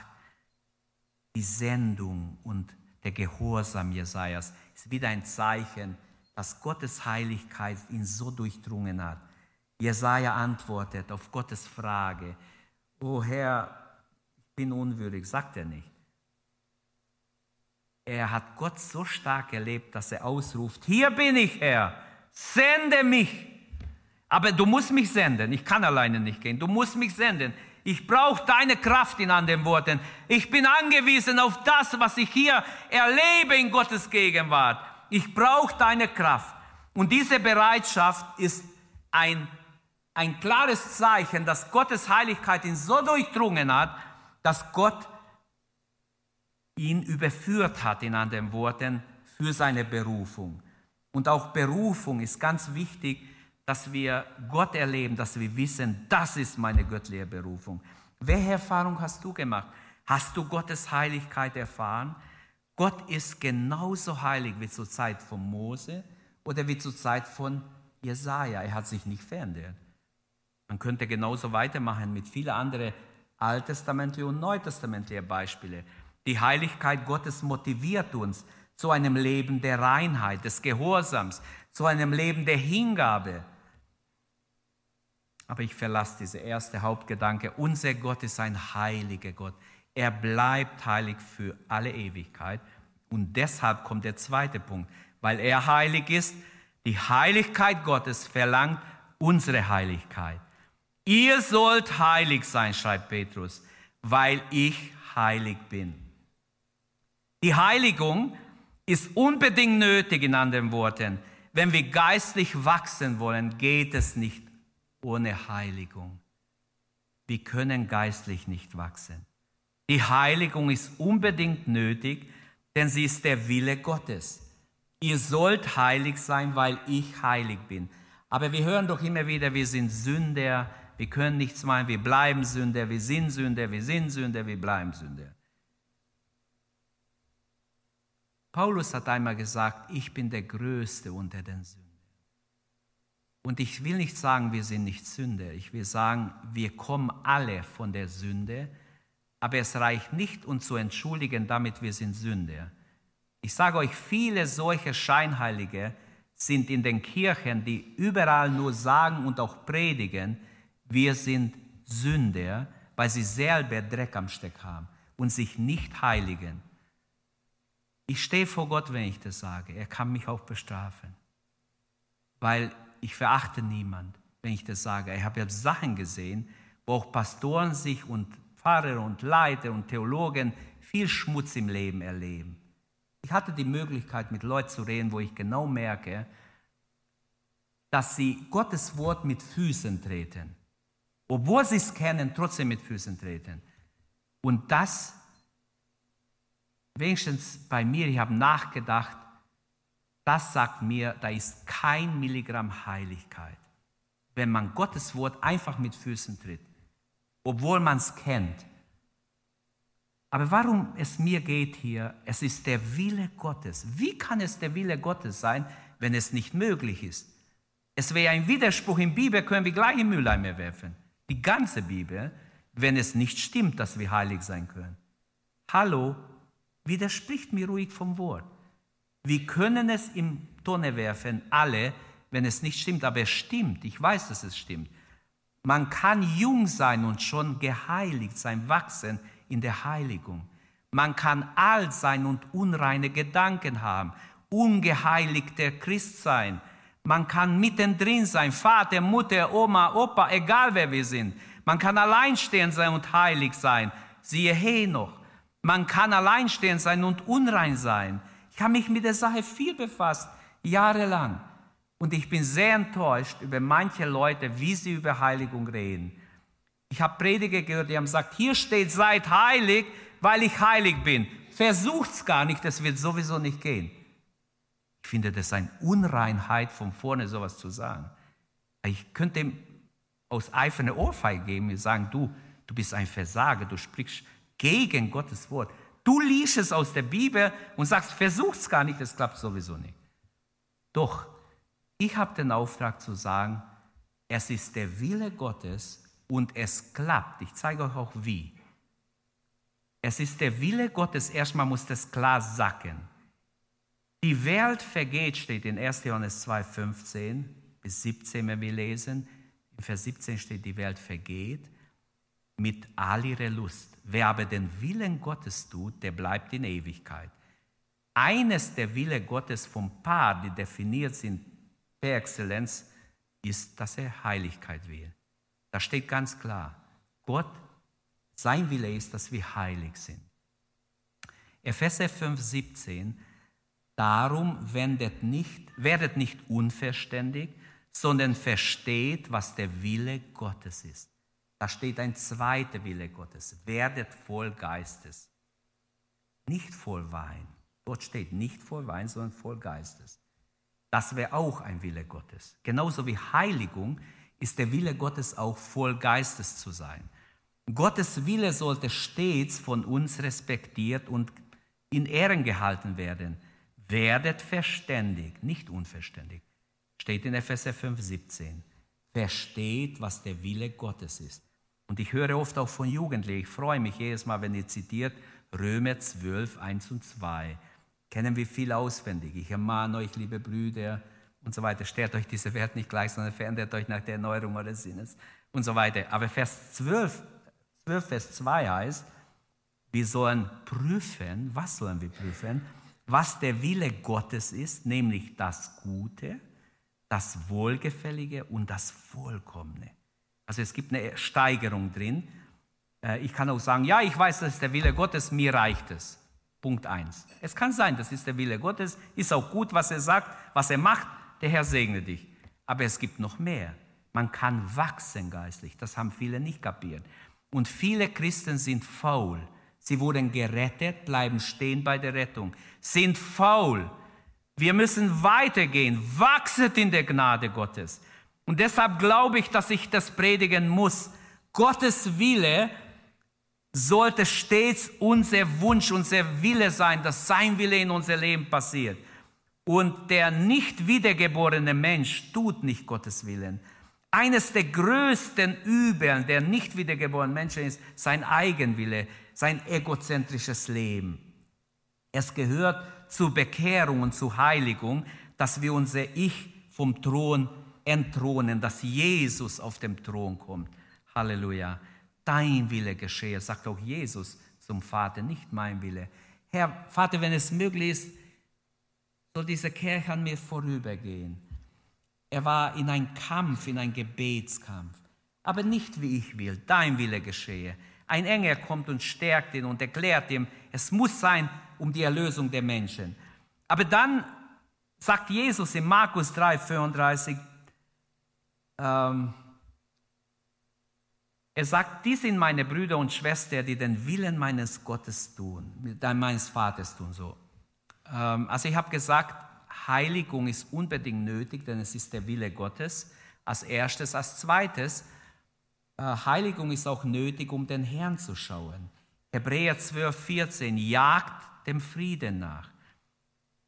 Die Sendung und der Gehorsam Jesajas ist wieder ein Zeichen, dass Gottes Heiligkeit ihn so durchdrungen hat. Jesaja antwortet auf Gottes Frage: O Herr, bin unwürdig, sagt er nicht. Er hat Gott so stark erlebt, dass er ausruft, hier bin ich, Herr, sende mich. Aber du musst mich senden, ich kann alleine nicht gehen, du musst mich senden. Ich brauche deine Kraft in anderen Worten. Ich bin angewiesen auf das, was ich hier erlebe in Gottes Gegenwart. Ich brauche deine Kraft. Und diese Bereitschaft ist ein, ein klares Zeichen, dass Gottes Heiligkeit ihn so durchdrungen hat, dass Gott ihn überführt hat, in anderen Worten, für seine Berufung. Und auch Berufung ist ganz wichtig, dass wir Gott erleben, dass wir wissen, das ist meine göttliche Berufung. Welche Erfahrung hast du gemacht? Hast du Gottes Heiligkeit erfahren? Gott ist genauso heilig wie zur Zeit von Mose oder wie zur Zeit von Jesaja. Er hat sich nicht verändert. Man könnte genauso weitermachen mit vielen anderen alttestamentliche und neutestamentliche Beispiele. Die Heiligkeit Gottes motiviert uns zu einem Leben der Reinheit, des Gehorsams, zu einem Leben der Hingabe. Aber ich verlasse diese erste Hauptgedanke. Unser Gott ist ein heiliger Gott. Er bleibt heilig für alle Ewigkeit. Und deshalb kommt der zweite Punkt. Weil er heilig ist, die Heiligkeit Gottes verlangt unsere Heiligkeit. Ihr sollt heilig sein, schreibt Petrus, weil ich heilig bin. Die Heiligung ist unbedingt nötig, in anderen Worten. Wenn wir geistlich wachsen wollen, geht es nicht ohne Heiligung. Wir können geistlich nicht wachsen. Die Heiligung ist unbedingt nötig, denn sie ist der Wille Gottes. Ihr sollt heilig sein, weil ich heilig bin. Aber wir hören doch immer wieder, wir sind Sünder, wir können nichts machen, wir bleiben Sünder, wir sind Sünder, wir sind Sünder, wir bleiben Sünder. Paulus hat einmal gesagt, ich bin der Größte unter den Sündern. Und ich will nicht sagen, wir sind nicht Sünder. Ich will sagen, wir kommen alle von der Sünde, aber es reicht nicht, uns zu entschuldigen, damit wir sind Sünder. Ich sage euch, viele solche Scheinheilige sind in den Kirchen, die überall nur sagen und auch predigen, wir sind Sünder, weil sie selber Dreck am Steck haben und sich nicht heiligen. Ich stehe vor Gott, wenn ich das sage. Er kann mich auch bestrafen, weil ich verachte niemand, wenn ich das sage. Ich habe ja Sachen gesehen, wo auch Pastoren sich und Pfarrer und Leiter und Theologen viel Schmutz im Leben erleben. Ich hatte die Möglichkeit, mit Leuten zu reden, wo ich genau merke, dass sie Gottes Wort mit Füßen treten obwohl sie es kennen, trotzdem mit Füßen treten. Und das, wenigstens bei mir, ich habe nachgedacht, das sagt mir, da ist kein Milligramm Heiligkeit, wenn man Gottes Wort einfach mit Füßen tritt, obwohl man es kennt. Aber warum es mir geht hier, es ist der Wille Gottes. Wie kann es der Wille Gottes sein, wenn es nicht möglich ist? Es wäre ein Widerspruch in Bibel, können wir gleich im Mülleimer werfen. Die ganze Bibel, wenn es nicht stimmt, dass wir heilig sein können. Hallo, widerspricht mir ruhig vom Wort. Wir können es im Tonne werfen, alle, wenn es nicht stimmt, aber es stimmt. Ich weiß, dass es stimmt. Man kann jung sein und schon geheiligt sein, wachsen in der Heiligung. Man kann alt sein und unreine Gedanken haben, ungeheiligter Christ sein. Man kann mittendrin sein, Vater, Mutter, Oma, Opa, egal wer wir sind. Man kann alleinstehend sein und heilig sein. Siehe Henoch. Man kann alleinstehend sein und unrein sein. Ich habe mich mit der Sache viel befasst, jahrelang. Und ich bin sehr enttäuscht über manche Leute, wie sie über Heiligung reden. Ich habe Prediger gehört, die haben gesagt, hier steht, seid heilig, weil ich heilig bin. Versucht's gar nicht, das wird sowieso nicht gehen. Ich finde das eine Unreinheit, von vorne sowas zu sagen. Ich könnte ihm aus Eifer eine Ohrfeige geben und sagen, du, du bist ein Versager, du sprichst gegen Gottes Wort. Du liest es aus der Bibel und sagst, versuch's gar nicht, das klappt sowieso nicht. Doch, ich habe den Auftrag zu sagen, es ist der Wille Gottes und es klappt. Ich zeige euch auch wie. Es ist der Wille Gottes, erstmal muss das klar sacken. Die Welt vergeht, steht in 1. Johannes 2, 15 bis 17, wenn wir lesen. In Vers 17 steht, die Welt vergeht mit all ihrer Lust. Wer aber den Willen Gottes tut, der bleibt in Ewigkeit. Eines der Wille Gottes vom Paar, die definiert sind per Exzellenz, ist, dass er Heiligkeit will. Da steht ganz klar, Gott, sein Wille ist, dass wir heilig sind. Epheser 5, 17, darum wendet nicht, werdet nicht unverständig, sondern versteht, was der Wille Gottes ist. Da steht ein zweiter Wille Gottes. Werdet voll Geistes. Nicht voll Wein. Dort steht nicht voll Wein, sondern voll Geistes. Das wäre auch ein Wille Gottes. Genauso wie Heiligung ist der Wille Gottes auch voll Geistes zu sein. Gottes Wille sollte stets von uns respektiert und in Ehren gehalten werden. Werdet verständig, nicht unverständig. Steht in Epheser 5, 17. Versteht, was der Wille Gottes ist. Und ich höre oft auch von Jugendlichen, ich freue mich jedes Mal, wenn ihr zitiert, Römer 12, 1 und 2. Kennen wir viel auswendig. Ich ermahne euch, liebe Brüder und so weiter, stellt euch diese Werte nicht gleich, sondern verändert euch nach der Erneuerung eures Sinnes und so weiter. Aber Vers 12, 12, Vers 2 heißt, wir sollen prüfen, was sollen wir prüfen? Was der Wille Gottes ist, nämlich das Gute, das Wohlgefällige und das Vollkommene. Also es gibt eine Steigerung drin. Äh, ich kann auch sagen, ja, ich weiß, das ist der Wille Gottes, mir reicht es. Punkt 1. Es kann sein, das ist der Wille Gottes, ist auch gut, was er sagt, was er macht, der Herr segne dich. Aber es gibt noch mehr. Man kann wachsen geistlich, das haben viele nicht kapiert. Und viele Christen sind faul. Sie wurden gerettet, bleiben stehen bei der Rettung, sind faul. Wir müssen weitergehen, wachset in der Gnade Gottes. Und deshalb glaube ich, dass ich das predigen muss. Gottes Wille sollte stets unser Wunsch, unser Wille sein, dass sein Wille in unser Leben passiert. Und der nicht wiedergeborene Mensch tut nicht Gottes Willen. Eines der größten Übeln der nicht wiedergeborenen Menschen ist sein Eigenwille, sein egozentrisches Leben. Es gehört zur Bekehrung und zur Heiligung, dass wir unser Ich vom Thron entthronen, dass Jesus auf dem Thron kommt. Halleluja. Dein Wille geschehe, sagt auch Jesus zum Vater, nicht mein Wille. Herr Vater, wenn es möglich ist, soll diese Kirche an mir vorübergehen. Er war in einem Kampf, in einem Gebetskampf. Aber nicht wie ich will, dein Wille geschehe. Ein Engel kommt und stärkt ihn und erklärt ihm, es muss sein um die Erlösung der Menschen. Aber dann sagt Jesus in Markus 3, 35, ähm, er sagt, die sind meine Brüder und Schwestern, die den Willen meines Gottes tun, meines Vaters tun. So. Ähm, also ich habe gesagt, Heiligung ist unbedingt nötig, denn es ist der Wille Gottes. Als erstes, als zweites, äh, Heiligung ist auch nötig, um den Herrn zu schauen. Hebräer 12, 14, jagt dem Frieden nach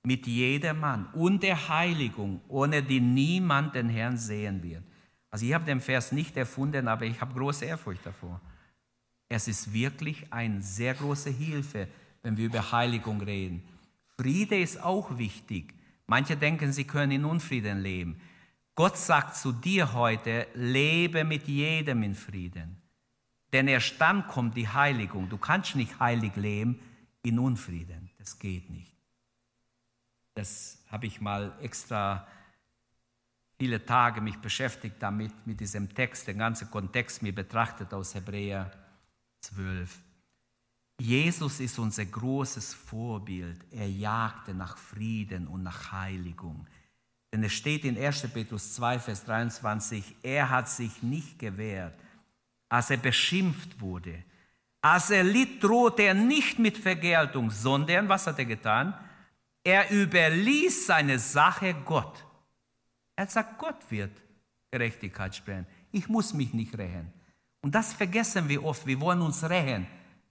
mit jedermann und der Heiligung, ohne die niemand den Herrn sehen wird. Also ich habe den Vers nicht erfunden, aber ich habe große Ehrfurcht davor. Es ist wirklich eine sehr große Hilfe, wenn wir über Heiligung reden. Friede ist auch wichtig. Manche denken, sie können in Unfrieden leben. Gott sagt zu dir heute, lebe mit jedem in Frieden. Denn erst dann kommt die Heiligung. Du kannst nicht heilig leben in Unfrieden. Das geht nicht. Das habe ich mal extra viele Tage mich beschäftigt damit, mit diesem Text, den ganzen Kontext mir betrachtet aus Hebräer 12. Jesus ist unser großes Vorbild. Er jagte nach Frieden und nach Heiligung. Denn es steht in 1. Petrus 2, Vers 23, er hat sich nicht gewehrt, als er beschimpft wurde. Als er litt, drohte er nicht mit Vergeltung, sondern, was hat er getan? Er überließ seine Sache Gott. Er gesagt, Gott wird Gerechtigkeit sprechen. Ich muss mich nicht rächen. Und das vergessen wir oft. Wir wollen uns rächen,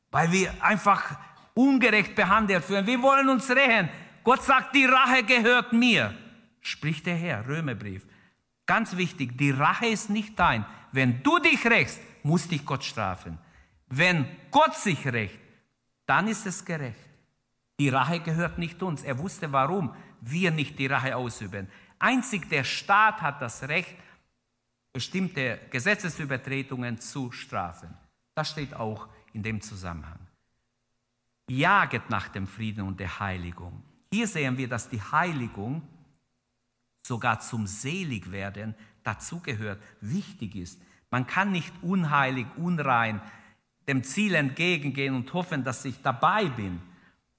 weil wir einfach ungerecht behandelt werden. Wir wollen uns rächen. Gott sagt, die Rache gehört mir, spricht der Herr, Römerbrief. Ganz wichtig, die Rache ist nicht dein. Wenn du dich rächst, muss dich Gott strafen. Wenn Gott sich rächt, dann ist es gerecht. Die Rache gehört nicht uns. Er wusste, warum wir nicht die Rache ausüben. Einzig der Staat hat das Recht, bestimmte Gesetzesübertretungen zu strafen. Das steht auch in dem Zusammenhang. Jaget nach dem Frieden und der Heiligung. Hier sehen wir, dass die Heiligung sogar zum Seligwerden dazugehört, wichtig ist. Man kann nicht unheilig, unrein dem Ziel entgegengehen und hoffen, dass ich dabei bin.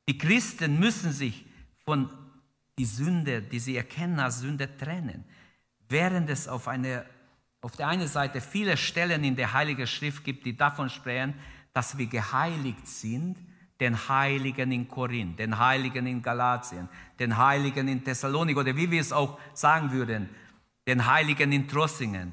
Die Christen müssen sich von die Sünde, die sie erkennen als Sünde, trennen. Während es auf eine auf der einen Seite viele Stellen in der Heiligen Schrift gibt, die davon sprechen, dass wir geheiligt sind, den Heiligen in Korinth, den Heiligen in Galatien, den Heiligen in Thessalonik oder wie wir es auch sagen würden, den Heiligen in Trossingen.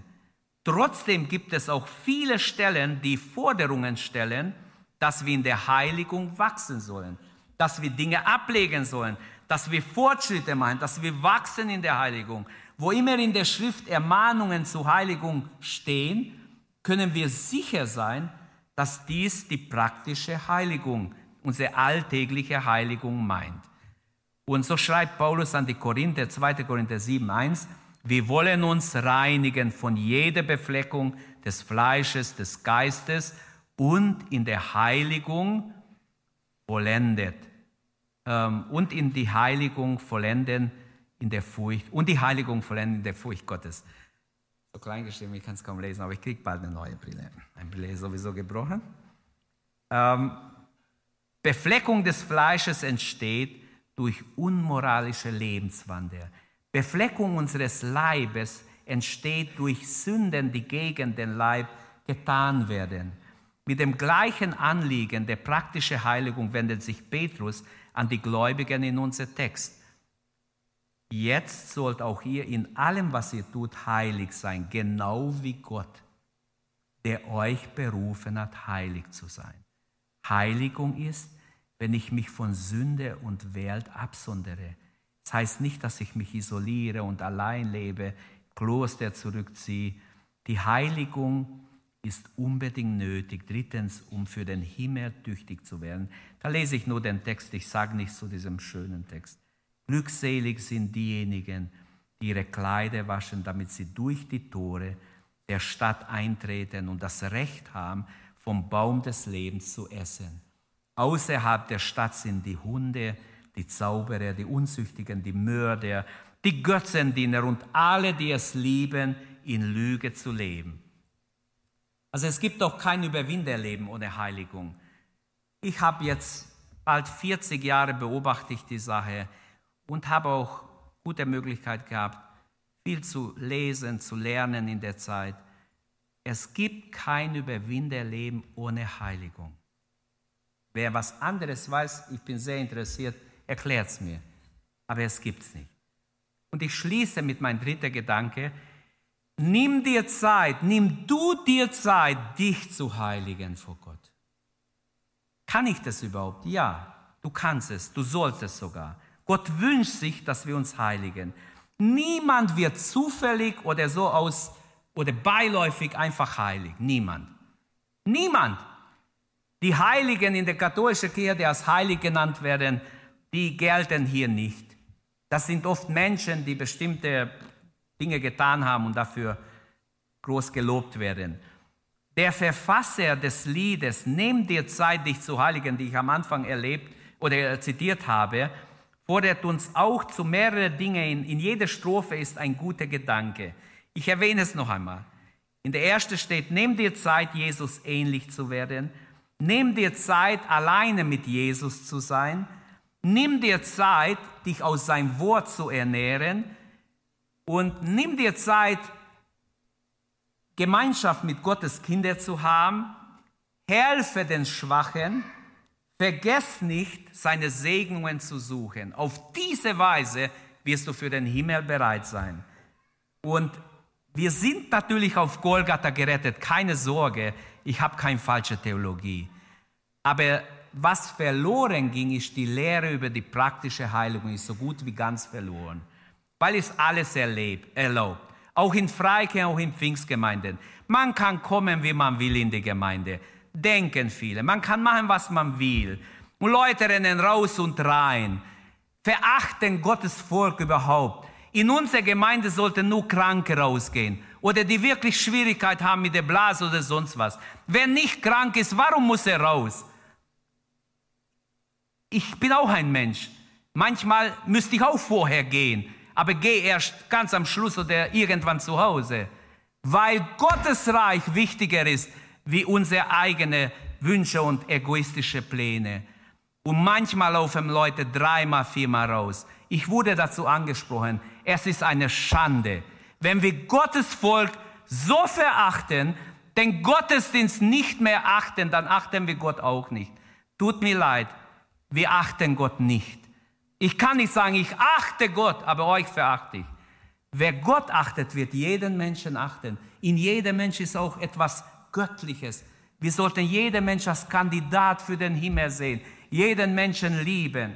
Trotzdem gibt es auch viele Stellen, die Forderungen stellen, dass wir in der Heiligung wachsen sollen, dass wir Dinge ablegen sollen, dass wir Fortschritte machen, dass wir wachsen in der Heiligung. Wo immer in der Schrift Ermahnungen zur Heiligung stehen, können wir sicher sein, dass dies die praktische Heiligung, unsere alltägliche Heiligung meint. Und so schreibt Paulus an die Korinther, 2. Korinther 7, 1, wir wollen uns reinigen von jeder Befleckung des Fleisches, des Geistes und in der Heiligung vollendet. Ähm, und in die Heiligung vollenden, in der Furcht und die Heiligung vollenden in der Furcht Gottes. So klein geschrieben, ich kann es kaum lesen, aber ich kriege bald eine neue Brille. Eine Brille ist sowieso gebrochen. Ähm, Befleckung des Fleisches entsteht durch unmoralische Lebenswandel. Befleckung unseres Leibes entsteht durch Sünden, die gegen den Leib getan werden. Mit dem gleichen Anliegen der praktischen Heiligung wendet sich Petrus an die Gläubigen in unser Text. Jetzt sollt auch ihr in allem, was ihr tut, heilig sein, genau wie Gott, der euch berufen hat, heilig zu sein. Heiligung ist, wenn ich mich von Sünde und Welt absondere. Das heißt nicht, dass ich mich isoliere und allein lebe, Kloster zurückziehe. Die Heiligung ist unbedingt nötig. Drittens, um für den Himmel tüchtig zu werden. Da lese ich nur den Text, ich sage nichts zu diesem schönen Text. Glückselig sind diejenigen, die ihre Kleider waschen, damit sie durch die Tore der Stadt eintreten und das Recht haben, vom Baum des Lebens zu essen. Außerhalb der Stadt sind die Hunde, die Zauberer, die Unzüchtigen, die Mörder, die Götzendiener und alle, die es lieben, in Lüge zu leben. Also es gibt auch kein Überwinderleben ohne Heiligung. Ich habe jetzt bald 40 Jahre beobachtet die Sache und habe auch gute Möglichkeit gehabt, viel zu lesen, zu lernen in der Zeit. Es gibt kein Überwinderleben ohne Heiligung. Wer was anderes weiß, ich bin sehr interessiert, erklärt es mir. Aber es gibt es nicht. Und ich schließe mit meinem dritten Gedanke. Nimm dir Zeit, nimm du dir Zeit, dich zu heiligen vor Gott. Kann ich das überhaupt? Ja, du kannst es, du sollst es sogar. Gott wünscht sich, dass wir uns heiligen. Niemand wird zufällig oder so aus oder beiläufig einfach heilig. Niemand. Niemand. Die Heiligen in der katholischen Kirche, die als heilig genannt werden, die gelten hier nicht. Das sind oft Menschen, die bestimmte Dinge getan haben und dafür groß gelobt werden. Der Verfasser des Liedes, Nimm dir Zeit, dich zu heiligen, die ich am Anfang erlebt oder zitiert habe, fordert uns auch zu mehreren Dingen. In, in jeder Strophe ist ein guter Gedanke. Ich erwähne es noch einmal. In der ersten steht, nimm dir Zeit, Jesus ähnlich zu werden. Nimm dir Zeit, alleine mit Jesus zu sein. Nimm dir Zeit, dich aus seinem Wort zu ernähren. Und nimm dir Zeit, Gemeinschaft mit Gottes Kindern zu haben. Helfe den Schwachen Vergesst nicht, seine Segnungen zu suchen. Auf diese Weise wirst du für den Himmel bereit sein. Und wir sind natürlich auf Golgatha gerettet, keine Sorge, ich habe keine falsche Theologie. Aber was verloren ging, ist die Lehre über die praktische Heiligung, ist so gut wie ganz verloren. Weil es alles erlebt, erlaubt. Auch in Freikirchen, auch in Pfingstgemeinden. Man kann kommen, wie man will in die Gemeinde denken viele. Man kann machen, was man will. Und Leute rennen raus und rein, verachten Gottes Volk überhaupt. In unserer Gemeinde sollten nur Kranke rausgehen oder die wirklich Schwierigkeit haben mit der Blase oder sonst was. Wer nicht krank ist, warum muss er raus? Ich bin auch ein Mensch. Manchmal müsste ich auch vorher gehen, aber gehe erst ganz am Schluss oder irgendwann zu Hause, weil Gottes Reich wichtiger ist wie unsere eigenen Wünsche und egoistische Pläne. Und manchmal laufen Leute dreimal, viermal raus. Ich wurde dazu angesprochen. Es ist eine Schande, wenn wir Gottes Volk so verachten, den Gottesdienst nicht mehr achten, dann achten wir Gott auch nicht. Tut mir leid, wir achten Gott nicht. Ich kann nicht sagen, ich achte Gott, aber euch verachte ich. Wer Gott achtet, wird jeden Menschen achten. In jedem Mensch ist auch etwas Göttliches. Wir sollten jeden Mensch als Kandidat für den Himmel sehen, jeden Menschen lieben.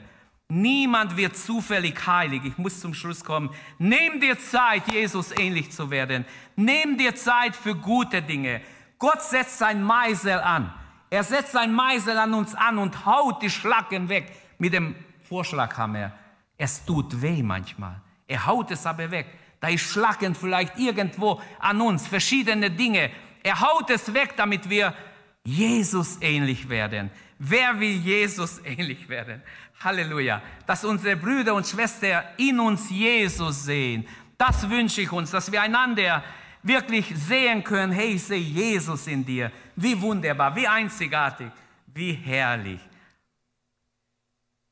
Niemand wird zufällig heilig. Ich muss zum Schluss kommen. Nimm dir Zeit, Jesus ähnlich zu werden. Nimm dir Zeit für gute Dinge. Gott setzt sein Meisel an. Er setzt sein Meisel an uns an und haut die Schlacken weg mit dem Vorschlaghammer. Es tut weh manchmal. Er haut es aber weg. Da ist Schlacken vielleicht irgendwo an uns, verschiedene Dinge. Er haut es weg, damit wir Jesus ähnlich werden. Wer will Jesus ähnlich werden? Halleluja. Dass unsere Brüder und Schwestern in uns Jesus sehen. Das wünsche ich uns, dass wir einander wirklich sehen können, hey, ich sehe Jesus in dir. Wie wunderbar, wie einzigartig, wie herrlich.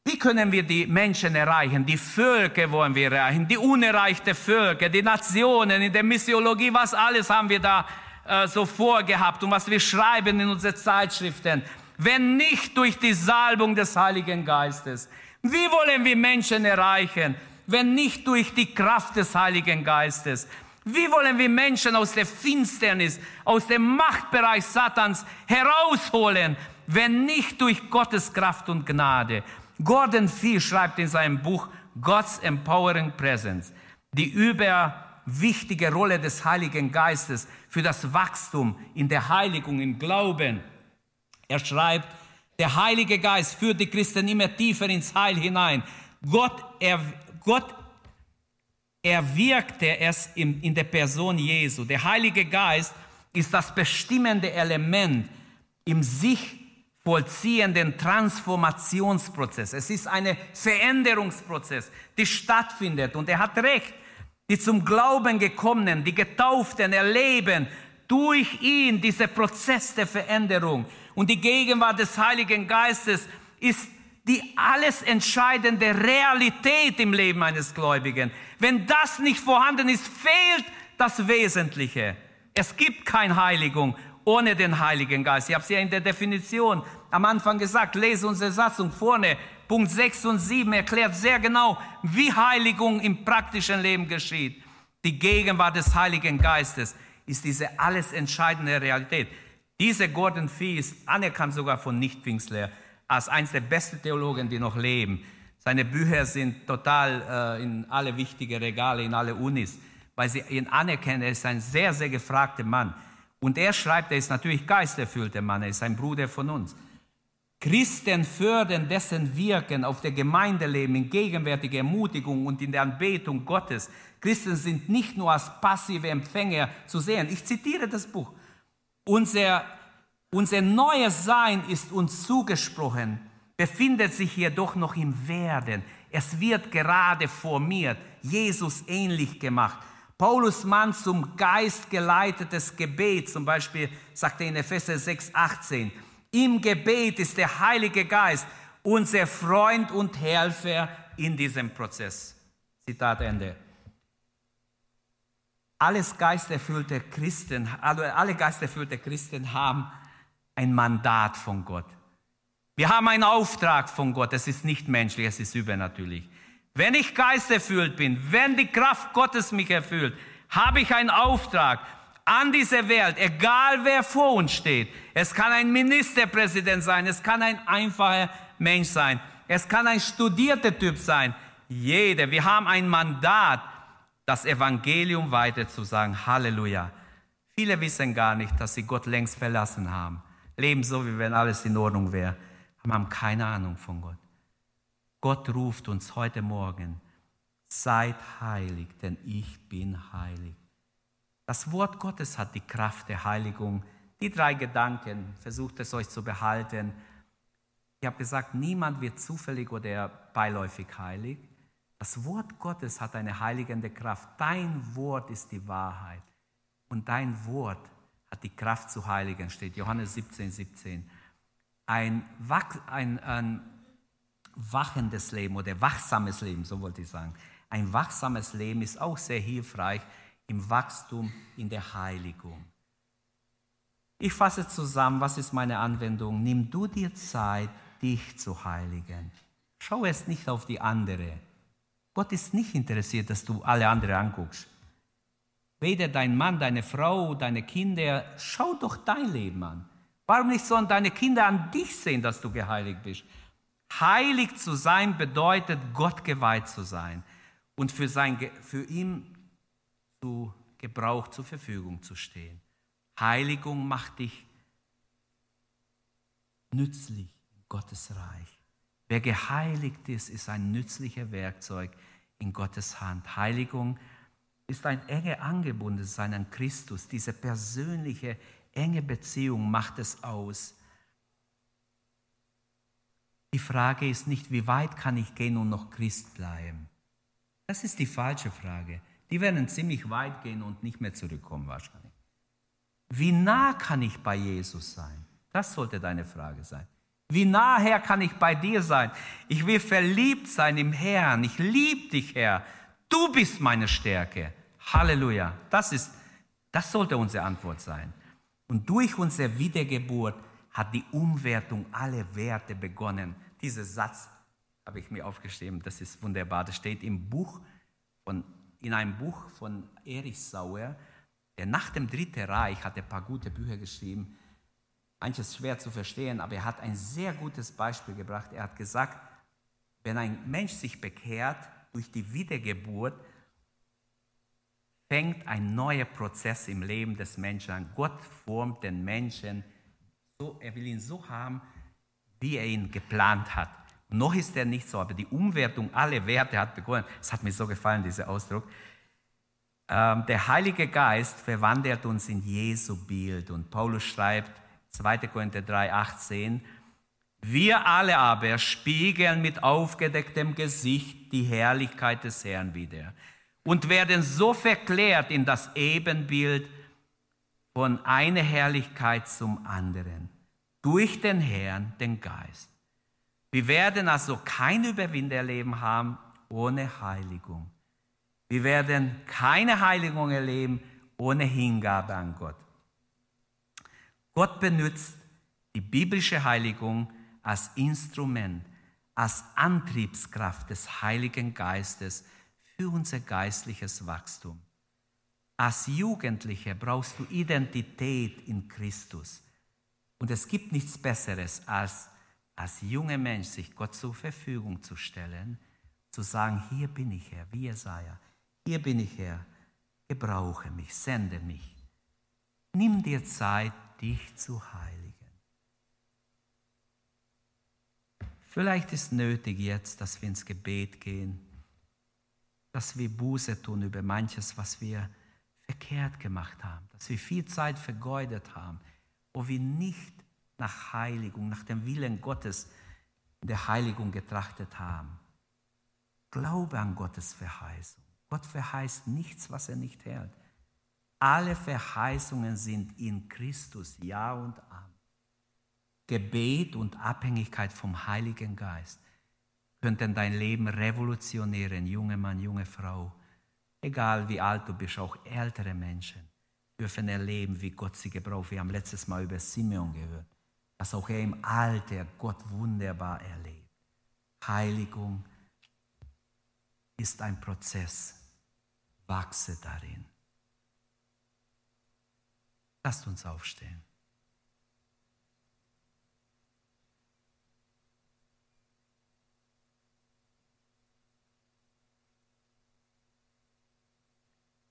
Wie können wir die Menschen erreichen? Die Völker wollen wir erreichen, die unerreichte Völker, die Nationen, in der Missiologie, was alles haben wir da äh, so vorgehabt und was wir schreiben in unsere Zeitschriften, wenn nicht durch die Salbung des Heiligen Geistes. Wie wollen wir Menschen erreichen, wenn nicht durch die Kraft des Heiligen Geistes? Wie wollen wir Menschen aus der Finsternis, aus dem Machtbereich Satans herausholen, wenn nicht durch Gottes Kraft und Gnade? Gordon Fee schreibt in seinem Buch God's Empowering Presence die überwichtige Rolle des Heiligen Geistes für das Wachstum in der Heiligung, im Glauben. Er schreibt, der Heilige Geist führt die Christen immer tiefer ins Heil hinein. Gott, er, Gott erwirkte es in, in der Person Jesu. Der Heilige Geist ist das bestimmende Element im sich vollziehenden Transformationsprozess. Es ist ein Veränderungsprozess, der stattfindet. Und er hat recht die zum Glauben gekommenen, die Getauften erleben durch ihn diese Prozess der Veränderung. Und die Gegenwart des Heiligen Geistes ist die alles entscheidende Realität im Leben eines Gläubigen. Wenn das nicht vorhanden ist, fehlt das Wesentliche. Es gibt keine Heiligung ohne den Heiligen Geist. Ich habe es ja in der Definition am Anfang gesagt, lese unsere Satzung vorne. Punkt 6 und 7 erklärt sehr genau, wie Heiligung im praktischen Leben geschieht. Die Gegenwart des Heiligen Geistes ist diese alles entscheidende Realität. Dieser Gordon Fee ist anerkannt sogar von Nicht-Pfingstler als eines der besten Theologen, die noch leben. Seine Bücher sind total äh, in alle wichtigen Regale, in alle Unis, weil sie ihn anerkennen. Er ist ein sehr, sehr gefragter Mann. Und er schreibt, er ist natürlich geisterfüllter Mann, er ist ein Bruder von uns. Christen fördern dessen Wirken auf der Gemeindeleben in gegenwärtiger Ermutigung und in der Anbetung Gottes. Christen sind nicht nur als passive Empfänger zu sehen. Ich zitiere das Buch. Unser, unser neues Sein ist uns zugesprochen, befindet sich jedoch noch im Werden. Es wird gerade formiert, Jesus ähnlich gemacht. Paulus Mann zum Geist geleitetes Gebet, zum Beispiel sagt er in Epheser 6, 18, im Gebet ist der Heilige Geist unser Freund und Helfer in diesem Prozess. Zitat Ende. Alles geisterfüllte Christen, alle, alle geisterfüllte Christen haben ein Mandat von Gott. Wir haben einen Auftrag von Gott. Es ist nicht menschlich, es ist übernatürlich. Wenn ich geisterfüllt bin, wenn die Kraft Gottes mich erfüllt, habe ich einen Auftrag an diese Welt, egal wer vor uns steht. Es kann ein Ministerpräsident sein, es kann ein einfacher Mensch sein, es kann ein studierter Typ sein. Jeder, wir haben ein Mandat, das Evangelium weiterzusagen. Halleluja. Viele wissen gar nicht, dass sie Gott längst verlassen haben. Leben so, wie wenn alles in Ordnung wäre. Aber haben keine Ahnung von Gott. Gott ruft uns heute Morgen, seid heilig, denn ich bin heilig. Das Wort Gottes hat die Kraft der Heiligung. Die drei Gedanken, versucht es euch zu behalten. Ich habe gesagt, niemand wird zufällig oder beiläufig heilig. Das Wort Gottes hat eine heiligende Kraft. Dein Wort ist die Wahrheit. Und dein Wort hat die Kraft zu heiligen, steht Johannes 17, 17. Ein, ein, ein wachendes Leben oder wachsames Leben, so wollte ich sagen. Ein wachsames Leben ist auch sehr hilfreich im Wachstum in der Heiligung. Ich fasse zusammen, was ist meine Anwendung? Nimm du dir Zeit, dich zu heiligen. Schau es nicht auf die andere. Gott ist nicht interessiert, dass du alle anderen anguckst. Weder dein Mann, deine Frau, deine Kinder, schau doch dein Leben an. Warum nicht sollen deine Kinder an dich sehen, dass du geheiligt bist? Heilig zu sein bedeutet, Gott geweiht zu sein und für, sein, für ihn zu Gebrauch zur Verfügung zu stehen. Heiligung macht dich nützlich in Gottes Reich. Wer geheiligt ist, ist ein nützlicher Werkzeug in Gottes Hand. Heiligung ist ein enge Angebundensein an Christus. Diese persönliche, enge Beziehung macht es aus. Die Frage ist nicht, wie weit kann ich gehen und noch Christ bleiben? Das ist die falsche Frage. Die werden ziemlich weit gehen und nicht mehr zurückkommen wahrscheinlich. Wie nah kann ich bei Jesus sein? Das sollte deine Frage sein. Wie nahe kann ich bei dir sein? Ich will verliebt sein im Herrn. Ich liebe dich, Herr. Du bist meine Stärke. Halleluja. Das ist, das sollte unsere Antwort sein. Und durch unsere Wiedergeburt hat die Umwertung aller Werte begonnen. Dieser Satz habe ich mir aufgeschrieben. Das ist wunderbar. Das steht im Buch von, in einem Buch von Erich Sauer. Der nach dem Dritten Reich hat ein paar gute Bücher geschrieben manches schwer zu verstehen, aber er hat ein sehr gutes Beispiel gebracht. Er hat gesagt, wenn ein Mensch sich bekehrt durch die Wiedergeburt, fängt ein neuer Prozess im Leben des Menschen an. Gott formt den Menschen so, er will ihn so haben, wie er ihn geplant hat. Noch ist er nicht so, aber die Umwertung aller Werte hat begonnen. Es hat mir so gefallen, dieser Ausdruck. Ähm, der Heilige Geist verwandelt uns in Jesu Bild. Und Paulus schreibt, 2. Korinther 3, 18. Wir alle aber spiegeln mit aufgedecktem Gesicht die Herrlichkeit des Herrn wieder und werden so verklärt in das Ebenbild von einer Herrlichkeit zum anderen durch den Herrn, den Geist. Wir werden also kein Überwinderleben haben ohne Heiligung. Wir werden keine Heiligung erleben ohne Hingabe an Gott. Gott benutzt die biblische Heiligung als Instrument, als Antriebskraft des Heiligen Geistes für unser geistliches Wachstum. Als Jugendlicher brauchst du Identität in Christus. Und es gibt nichts Besseres, als als junger Mensch sich Gott zur Verfügung zu stellen, zu sagen, hier bin ich Herr, wie Jesaja, hier bin ich Herr, gebrauche mich, sende mich. Nimm dir Zeit, dich zu heiligen. vielleicht ist nötig jetzt, dass wir ins Gebet gehen, dass wir Buße tun über manches, was wir verkehrt gemacht haben, dass wir viel Zeit vergeudet haben, wo wir nicht nach Heiligung, nach dem Willen Gottes der Heiligung getrachtet haben. Glaube an Gottes Verheißung. Gott verheißt nichts, was er nicht hält. Alle Verheißungen sind in Christus, Ja und Amen. Gebet und Abhängigkeit vom Heiligen Geist könnten dein Leben revolutionieren, junge Mann, junge Frau. Egal wie alt du bist, auch ältere Menschen dürfen erleben, wie Gott sie gebraucht. Wir haben letztes Mal über Simeon gehört, dass auch er im Alter Gott wunderbar erlebt. Heiligung ist ein Prozess. Wachse darin. Lasst uns aufstehen.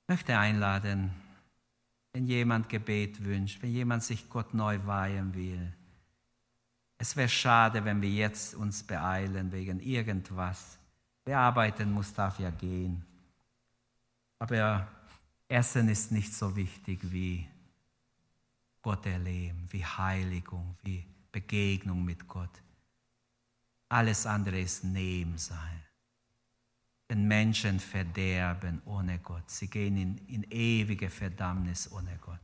Ich möchte einladen, wenn jemand Gebet wünscht, wenn jemand sich Gott neu weihen will. Es wäre schade, wenn wir jetzt uns beeilen wegen irgendwas. Wer arbeiten muss, darf ja gehen. Aber Essen ist nicht so wichtig wie Gott erleben, wie Heiligung, wie Begegnung mit Gott. Alles andere ist Nebensein. Denn Menschen verderben ohne Gott. Sie gehen in, in ewige Verdammnis ohne Gott.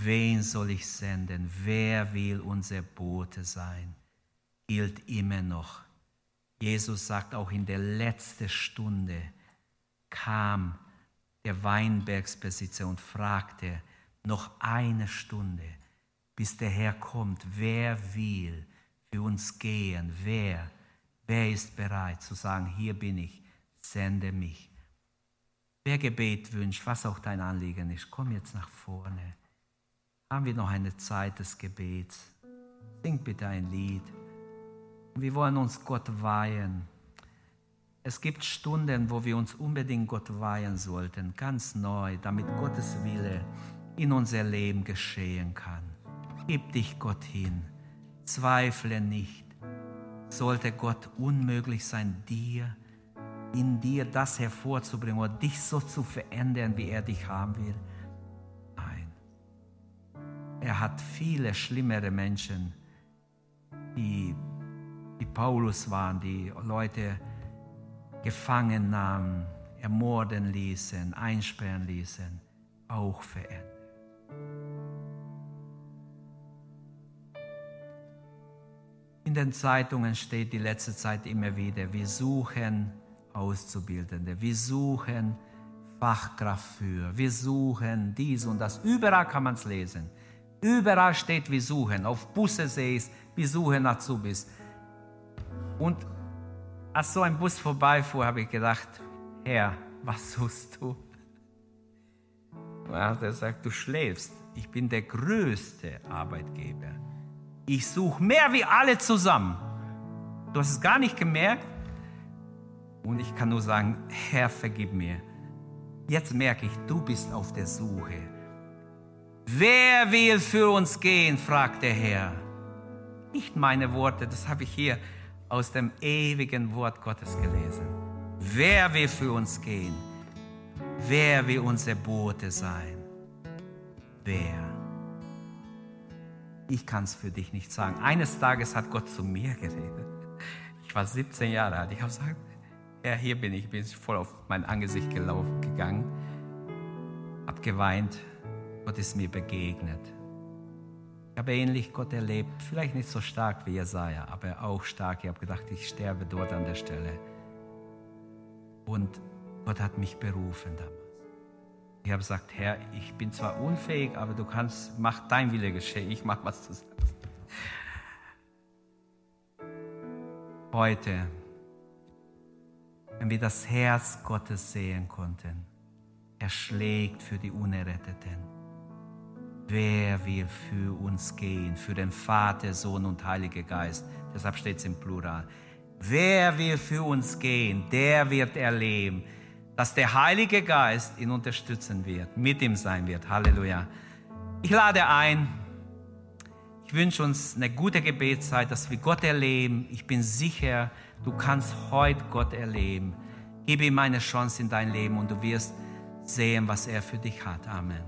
Wen soll ich senden? Wer will unser Bote sein? Gilt immer noch. Jesus sagt auch in der letzten Stunde kam der Weinbergsbesitzer und fragte, noch eine Stunde, bis der Herr kommt, wer will für uns gehen? Wer? Wer ist bereit zu sagen, hier bin ich, sende mich? Wer Gebet wünscht, was auch dein Anliegen ist, komm jetzt nach vorne. Haben wir noch eine Zeit des Gebets? Sing bitte ein Lied. Wir wollen uns Gott weihen. Es gibt Stunden, wo wir uns unbedingt Gott weihen sollten, ganz neu, damit Gottes Wille in unser Leben geschehen kann. Gib dich Gott hin, zweifle nicht sollte Gott unmöglich sein, dir, in dir das hervorzubringen oder dich so zu verändern, wie er dich haben will? Er hat viele schlimmere Menschen, die, die Paulus waren, die Leute gefangen nahmen, ermorden ließen, einsperren ließen, auch verändert. In den Zeitungen steht die letzte Zeit immer wieder, wir suchen Auszubildende, wir suchen Fachkraft für, wir suchen dies und das. Überall kann man es lesen. Überall steht, wir suchen. Auf Busse sehe ich wir suchen Azubis. Und als so ein Bus vorbeifuhr, habe ich gedacht, Herr, was suchst du? Und er hat gesagt, du schläfst. Ich bin der größte Arbeitgeber ich suche mehr wie alle zusammen. Du hast es gar nicht gemerkt. Und ich kann nur sagen, Herr, vergib mir. Jetzt merke ich, du bist auf der Suche. Wer will für uns gehen, fragt der Herr. Nicht meine Worte, das habe ich hier aus dem ewigen Wort Gottes gelesen. Wer will für uns gehen? Wer will unser Bote sein? Wer? Ich kann es für dich nicht sagen. Eines Tages hat Gott zu mir geredet. Ich war 17 Jahre alt. Ich habe gesagt, Herr, hier bin ich. Ich bin voll auf mein Angesicht gelaufen, gegangen, habe geweint. Gott ist mir begegnet. Ich habe ähnlich Gott erlebt, vielleicht nicht so stark wie Jesaja, aber auch stark. Ich habe gedacht, ich sterbe dort an der Stelle. Und Gott hat mich berufen damals. Ich habe gesagt, Herr, ich bin zwar unfähig, aber du kannst, mach dein Wille geschehen, ich mach, was du sagst. Heute, wenn wir das Herz Gottes sehen konnten, er schlägt für die Unerretteten. Wer will für uns gehen? Für den Vater, Sohn und Heiliger Geist. Deshalb steht es im Plural. Wer will für uns gehen? Der wird erleben dass der Heilige Geist ihn unterstützen wird, mit ihm sein wird. Halleluja. Ich lade ein, Ich wünsche uns eine gute Gebetszeit, dass wir Gott erleben. Ich bin sicher, du kannst heute Gott erleben. Gib ihm eine Chance in dein Leben und du wirst sehen, was er für dich hat. Amen.